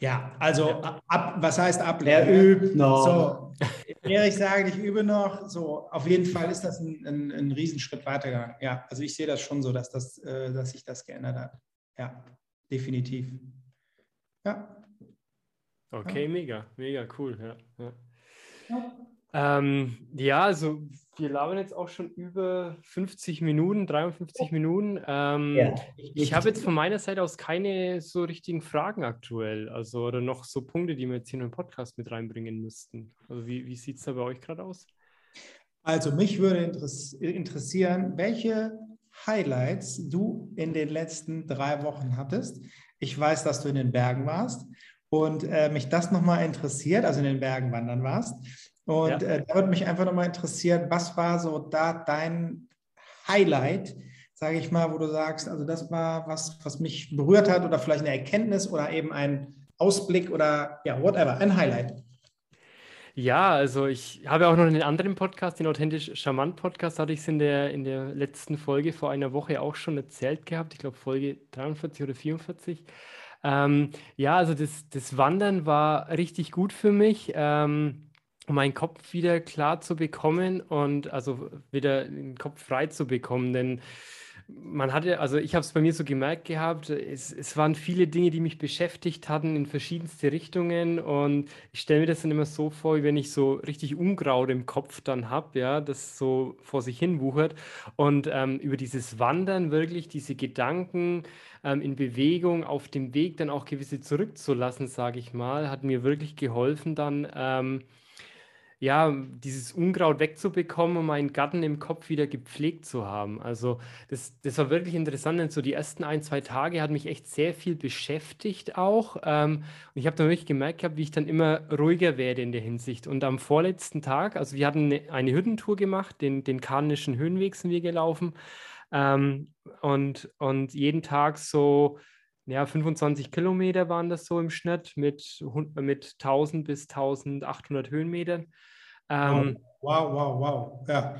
Ja also ab, was heißt Er ablehnen? übt noch. So, Erich sagt, ich übe noch. So, auf jeden Fall ist das ein, ein, ein Riesenschritt weitergegangen. Ja, also ich sehe das schon so, dass, das, äh, dass sich das geändert hat. Ja, definitiv. Ja. Okay, Ja. mega, mega cool, ja. ja. Ja. Ähm, ja, also wir labern jetzt auch schon über 50 Minuten, 53 Minuten. Ähm, Ja. Ich habe jetzt von meiner Seite aus keine so richtigen Fragen aktuell, also oder noch so Punkte, die wir jetzt hier in den Podcast mit reinbringen müssten. Also wie, wie sieht es da bei euch gerade aus? Also mich würde interess interessieren, welche Highlights du in den letzten drei Wochen hattest. Ich weiß, dass du in den Bergen warst und äh, mich das nochmal interessiert, also in den Bergen wandern warst. Und Ja. äh, da würde mich einfach nochmal interessieren, was war so da dein Highlight, sage ich mal, wo du sagst, also das war was, was mich berührt hat oder vielleicht eine Erkenntnis oder eben ein Ausblick oder ja, whatever, ein Highlight. Ja, also ich habe auch noch einen anderen Podcast, den Authentisch Charmant Podcast, hatte ich es in der, in der letzten Folge vor einer Woche auch schon erzählt gehabt. Ich glaube Folge 43 oder 44. Ähm, ja, also das, das Wandern war richtig gut für mich, ähm, um meinen Kopf wieder klar zu bekommen und also wieder den Kopf frei zu bekommen. Denn man hatte, also ich habe es bei mir so gemerkt gehabt, es, es waren viele Dinge, die mich beschäftigt hatten in verschiedenste Richtungen und ich stelle mir das dann immer so vor, wie wenn ich so richtig Unkraut im Kopf dann habe, ja, das so vor sich hin wuchert und ähm, über dieses Wandern wirklich diese Gedanken ähm, in Bewegung auf dem Weg dann auch gewisse zurückzulassen, sage ich mal, hat mir wirklich geholfen dann, ähm, ja, dieses Unkraut wegzubekommen und meinen Garten im Kopf wieder gepflegt zu haben. Also das, das war wirklich interessant, denn so die ersten ein, zwei Tage hat mich echt sehr viel beschäftigt auch. Ähm, und ich habe dann wirklich gemerkt gehabt, wie ich dann immer ruhiger werde in der Hinsicht. Und am vorletzten Tag, also wir hatten eine, eine Hüttentour gemacht, den, den Karnischen Höhenweg sind wir gelaufen. Ähm, und, und jeden Tag so ja, 25 Kilometer waren das so im Schnitt mit, mit 1000 bis 1800 Höhenmetern. Ähm, wow, wow, wow, Ja.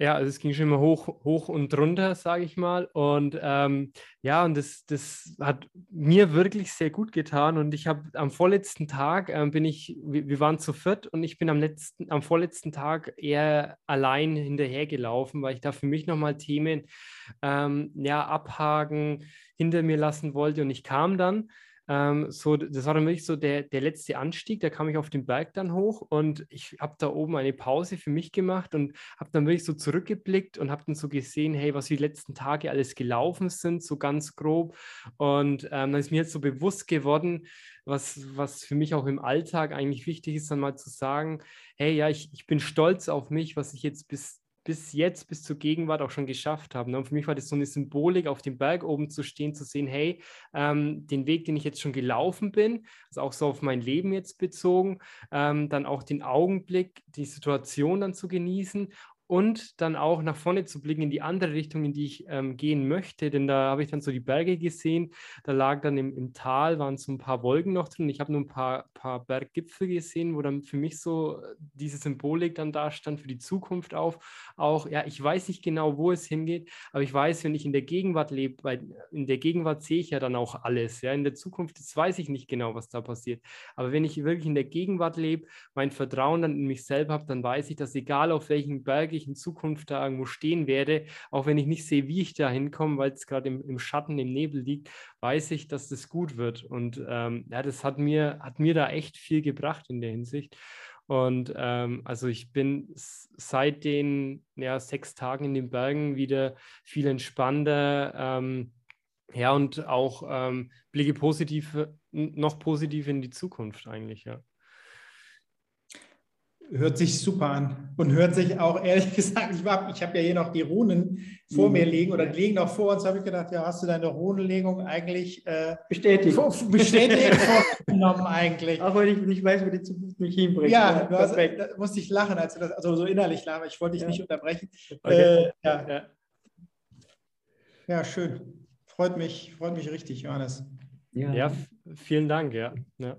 Ja, also es ging schon immer hoch, hoch und runter, sage ich mal. Und ähm, ja, und das, das hat mir wirklich sehr gut getan. Und ich habe am vorletzten Tag ähm, bin ich, wir, wir, waren zu viert und ich bin am letzten, am vorletzten Tag eher allein hinterhergelaufen, weil ich da für mich nochmal Themen ähm, ja, abhaken, hinter mir lassen wollte. Und ich kam dann ähm, so, das war dann wirklich so der, der letzte Anstieg, da kam ich auf den Berg dann hoch und ich habe da oben eine Pause für mich gemacht und habe dann wirklich so zurückgeblickt und habe dann so gesehen, hey, was die letzten Tage alles gelaufen sind, so ganz grob. Und ähm, dann ist mir jetzt so bewusst geworden, was, was für mich auch im Alltag eigentlich wichtig ist, dann mal zu sagen, hey, ja, ich, ich bin stolz auf mich, was ich jetzt bis bis jetzt, bis zur Gegenwart auch schon geschafft haben. Und für mich war das so eine Symbolik, auf dem Berg oben zu stehen, zu sehen, hey, ähm, den Weg, den ich jetzt schon gelaufen bin, also auch so auf mein Leben jetzt bezogen, ähm, dann auch den Augenblick, die Situation dann zu genießen und dann auch nach vorne zu blicken in die andere Richtung, in die ich ähm, gehen möchte. Denn da habe ich dann so die Berge gesehen. Da lag dann im, im Tal, waren so ein paar Wolken noch drin. Ich habe nur ein paar, paar Berggipfel gesehen, wo dann für mich so äh, diese Symbolik dann da stand für die Zukunft auf. Auch, ja, ich weiß nicht genau, wo es hingeht, aber ich weiß, wenn ich in der Gegenwart lebe, weil in der Gegenwart sehe ich ja dann auch alles. Ja, in der Zukunft, das weiß ich nicht genau, was da passiert. Aber wenn ich wirklich in der Gegenwart lebe, mein Vertrauen dann in mich selber habe, dann weiß ich, dass egal auf welchen Berg ich in Zukunft da irgendwo stehen werde, auch wenn ich nicht sehe, wie ich da hinkomme, weil es gerade im, im, Schatten, im Nebel liegt, weiß ich, dass das gut wird. Und ähm, ja, das hat mir, hat mir da echt viel gebracht in der Hinsicht. Und ähm, also ich bin seit den ja, sechs Tagen in den Bergen wieder viel entspannter. Ähm, ja, und auch ähm, blicke positiv, noch positiv in die Zukunft eigentlich, ja. Hört sich super an und hört sich auch ehrlich gesagt, ich, ich habe ja hier noch die Runen vor mhm. mir liegen oder die liegen noch vor uns, habe ich gedacht, ja, hast du deine Runenlegung eigentlich äh, bestätigt, bestätigt vorgenommen eigentlich. Auch wenn ich nicht weiß, wo die Zukunft mich hinbringt. Ja, du hast, da musste ich lachen, als du das, also so innerlich lachen, ich wollte dich ja. nicht unterbrechen. Okay. Äh, ja. ja. ja, schön. Freut mich, freut mich richtig, Johannes. Ja, ja vielen Dank, ja. ja.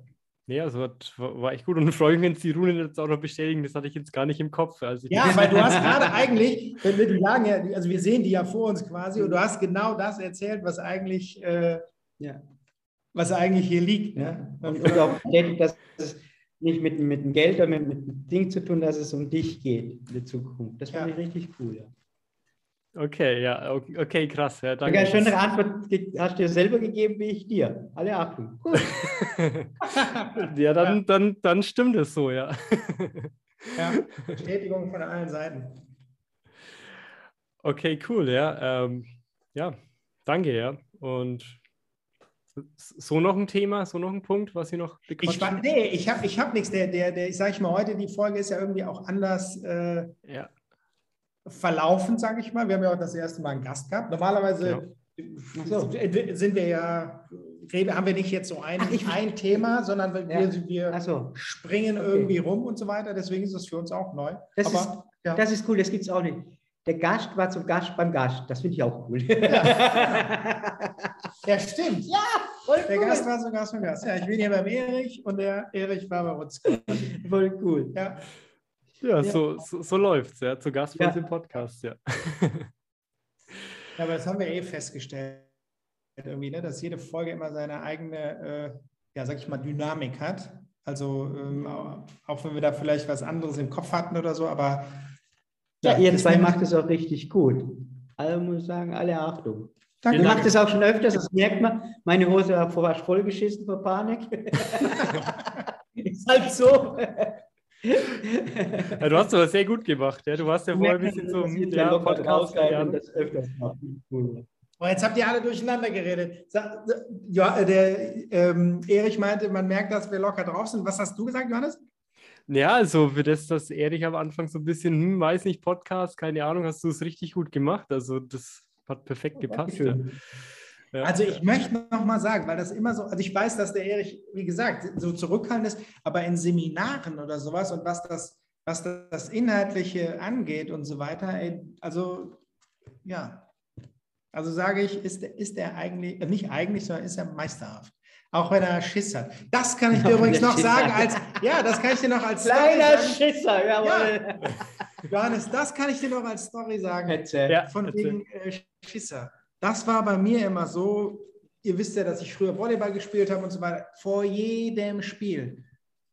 Nee, also hat, war echt gut und freue mich, wenn Sie die Runen jetzt auch noch bestätigen. Das hatte ich jetzt gar nicht im Kopf. Also ja, weil du hast gerade eigentlich, wenn wir die lagen ja, also wir sehen die ja vor uns quasi und du hast genau das erzählt, was eigentlich, äh, ja. was eigentlich hier liegt. Ne? Und, und auch bestätigt, dass es nicht mit, mit dem Geld oder mit, mit dem Ding zu tun, dass es um dich geht in der Zukunft. Das fand ja. ich richtig cool. Ja. Okay, ja, okay, krass. Ja, danke. Eine schönere Antwort hast du dir selber gegeben wie ich dir. Alle Achtung. ja, dann, ja. Dann, dann stimmt es so, ja. ja, Bestätigung von allen Seiten. Okay, cool, ja. Ähm, ja, danke, ja. Und so noch ein Thema, so noch ein Punkt, was Sie noch bequatschen? Ich, nee, ich habe ich hab nichts. Der, der, der, ich sage mal, heute die Folge ist ja irgendwie auch anders. Äh, ja verlaufen, sage ich mal. Wir haben ja auch das erste Mal einen Gast gehabt. Normalerweise so. sind wir ja, haben wir nicht jetzt so ein, Ach, ein Thema, sondern wir, ja. wir so. springen okay. irgendwie rum und so weiter. Deswegen ist es für uns auch neu. Das, Aber, ist, ja. das ist cool, das gibt es auch nicht. Der Gast war zum Gast beim Gast. Das finde ich auch cool. Ja, ja stimmt. Ja, voll Der cool. Gast war zum Gast beim Gast. Ja, ich bin hier beim Erich und der Erich war bei uns. voll cool. Ja. Ja, so, so, so läuft es, ja. Zu Gast bei uns im Podcast, ja. Ja, aber das haben wir eh festgestellt, irgendwie, ne, dass jede Folge immer seine eigene, äh, ja, sag ich mal, Dynamik hat. Also ähm, auch wenn wir da vielleicht was anderes im Kopf hatten oder so, aber ja, ja ihr zwei macht es auch richtig gut. Also muss ich sagen, alle Achtung. Danke. Ich mache das auch schon öfters, das merkt man. Meine Hose war vorher vollgeschissen vor Panik. ist halt so. Ja, du hast aber sehr gut gemacht. Ja? Du warst ja vorher ein bisschen so im ja, Podcast. Das öfters machen. Oh, jetzt habt ihr alle durcheinander geredet. Ja, der ähm, Erich meinte, man merkt, dass wir locker drauf sind. Was hast du gesagt, Johannes? Ja, also für das, dass Erich am Anfang so ein bisschen, hm, weiß nicht, Podcast, keine Ahnung, hast du es richtig gut gemacht. Also das hat perfekt oh, gepasst. Ja. Ja. Also ich möchte noch mal sagen, weil das immer so, also ich weiß, dass der Erich, wie gesagt, so zurückhaltend ist, aber in Seminaren oder sowas und was das, was das Inhaltliche angeht und so weiter, also ja, also sage ich, ist, ist er eigentlich, äh, nicht eigentlich, sondern ist er meisterhaft. Auch wenn er Schiss hat. Das kann ich dir übrigens noch sagen als, ja, das kann ich dir noch als Kleiner Schisser, jawohl. Ja. Johannes, das kann ich dir noch als Story sagen. Ja, von wegen äh, Schisser. Das war bei mir immer so, ihr wisst ja, dass ich früher Volleyball gespielt habe und so weiter. Vor jedem Spiel,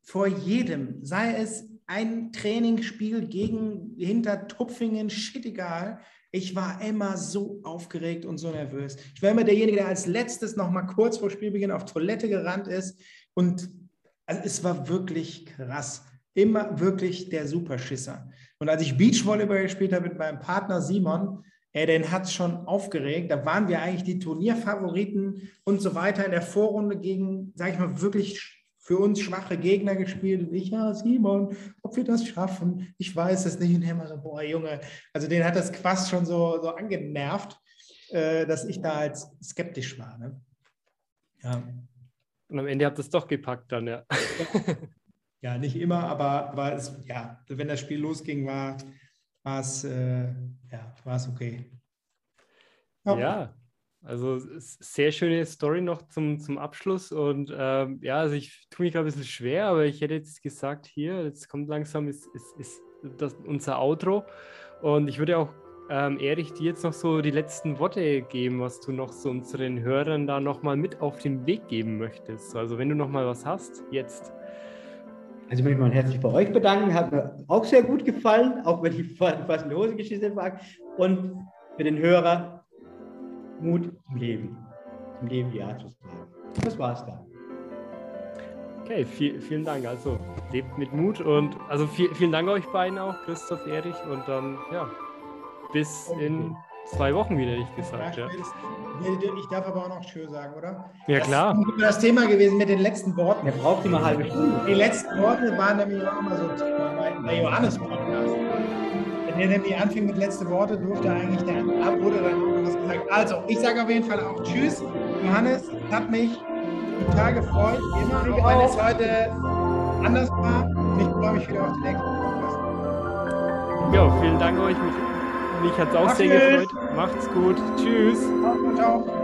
vor jedem, sei es ein Trainingsspiel gegen hinter Tupfingen, shit egal, ich war immer so aufgeregt und so nervös. Ich war immer derjenige, der als letztes noch mal kurz vor Spielbeginn auf Toilette gerannt ist. Und also es war wirklich krass. Immer wirklich der Superschisser. Und als ich Beachvolleyball gespielt habe mit meinem Partner Simon, ey, den hat es schon aufgeregt. Da waren wir eigentlich die Turnierfavoriten und so weiter in der Vorrunde gegen, sage ich mal, wirklich für uns schwache Gegner gespielt. Und ich, ja, Simon, ob wir das schaffen, ich weiß es nicht. Und er immer so, boah, Junge, also den hat das fast schon so, so angenervt, äh, dass ich da als skeptisch war. Ne? Ja. Und am Ende habt ihr es doch gepackt dann, ja. ja, nicht immer, aber, aber es, ja, wenn das Spiel losging, war es äh, ja, okay. Ja. ja. Also sehr schöne Story noch zum, zum Abschluss. Und ähm, ja, also ich tue mich ein bisschen schwer, aber ich hätte jetzt gesagt, hier, jetzt kommt langsam, ist, ist, ist das unser Outro. Und ich würde auch, ähm, Erich, dir jetzt noch so die letzten Worte geben, was du noch so unseren Hörern da nochmal mit auf den Weg geben möchtest. Also wenn du nochmal was hast, jetzt. Also ich möchte mich mal herzlich bei euch bedanken. Hat mir auch sehr gut gefallen, auch wenn ich fast in die Hose geschissen war. Und für den Hörer, Mut zum Leben, zum Leben Ja zu sagen. Das war's dann. Okay, viel, vielen Dank. Also lebt mit Mut und also viel, vielen Dank euch beiden auch, Christoph, Erich und dann ja, bis okay. in zwei Wochen wieder, ich gesagt. Ja, Ich darf aber auch noch Tschö sagen, oder? Ja, das klar. Das ist das Thema gewesen mit den letzten Worten. Er braucht immer eine halbe Stunde. Die letzten Worte waren nämlich auch immer so ein Thema bei Johannes-Podcast. Wenn er nämlich anfing mit letzte Worte, durfte eigentlich der ab wurde dann was gesagt. Also, ich sage auf jeden Fall auch Tschüss. Johannes, hat mich total gefreut. Immer, auch wenn es heute anders war. Und ich freue mich wieder auf den nächsten Podcast. Ja, vielen Dank euch. Mich, hat es auch sehr gefreut. Macht's gut. Tschüss. Ciao. ciao.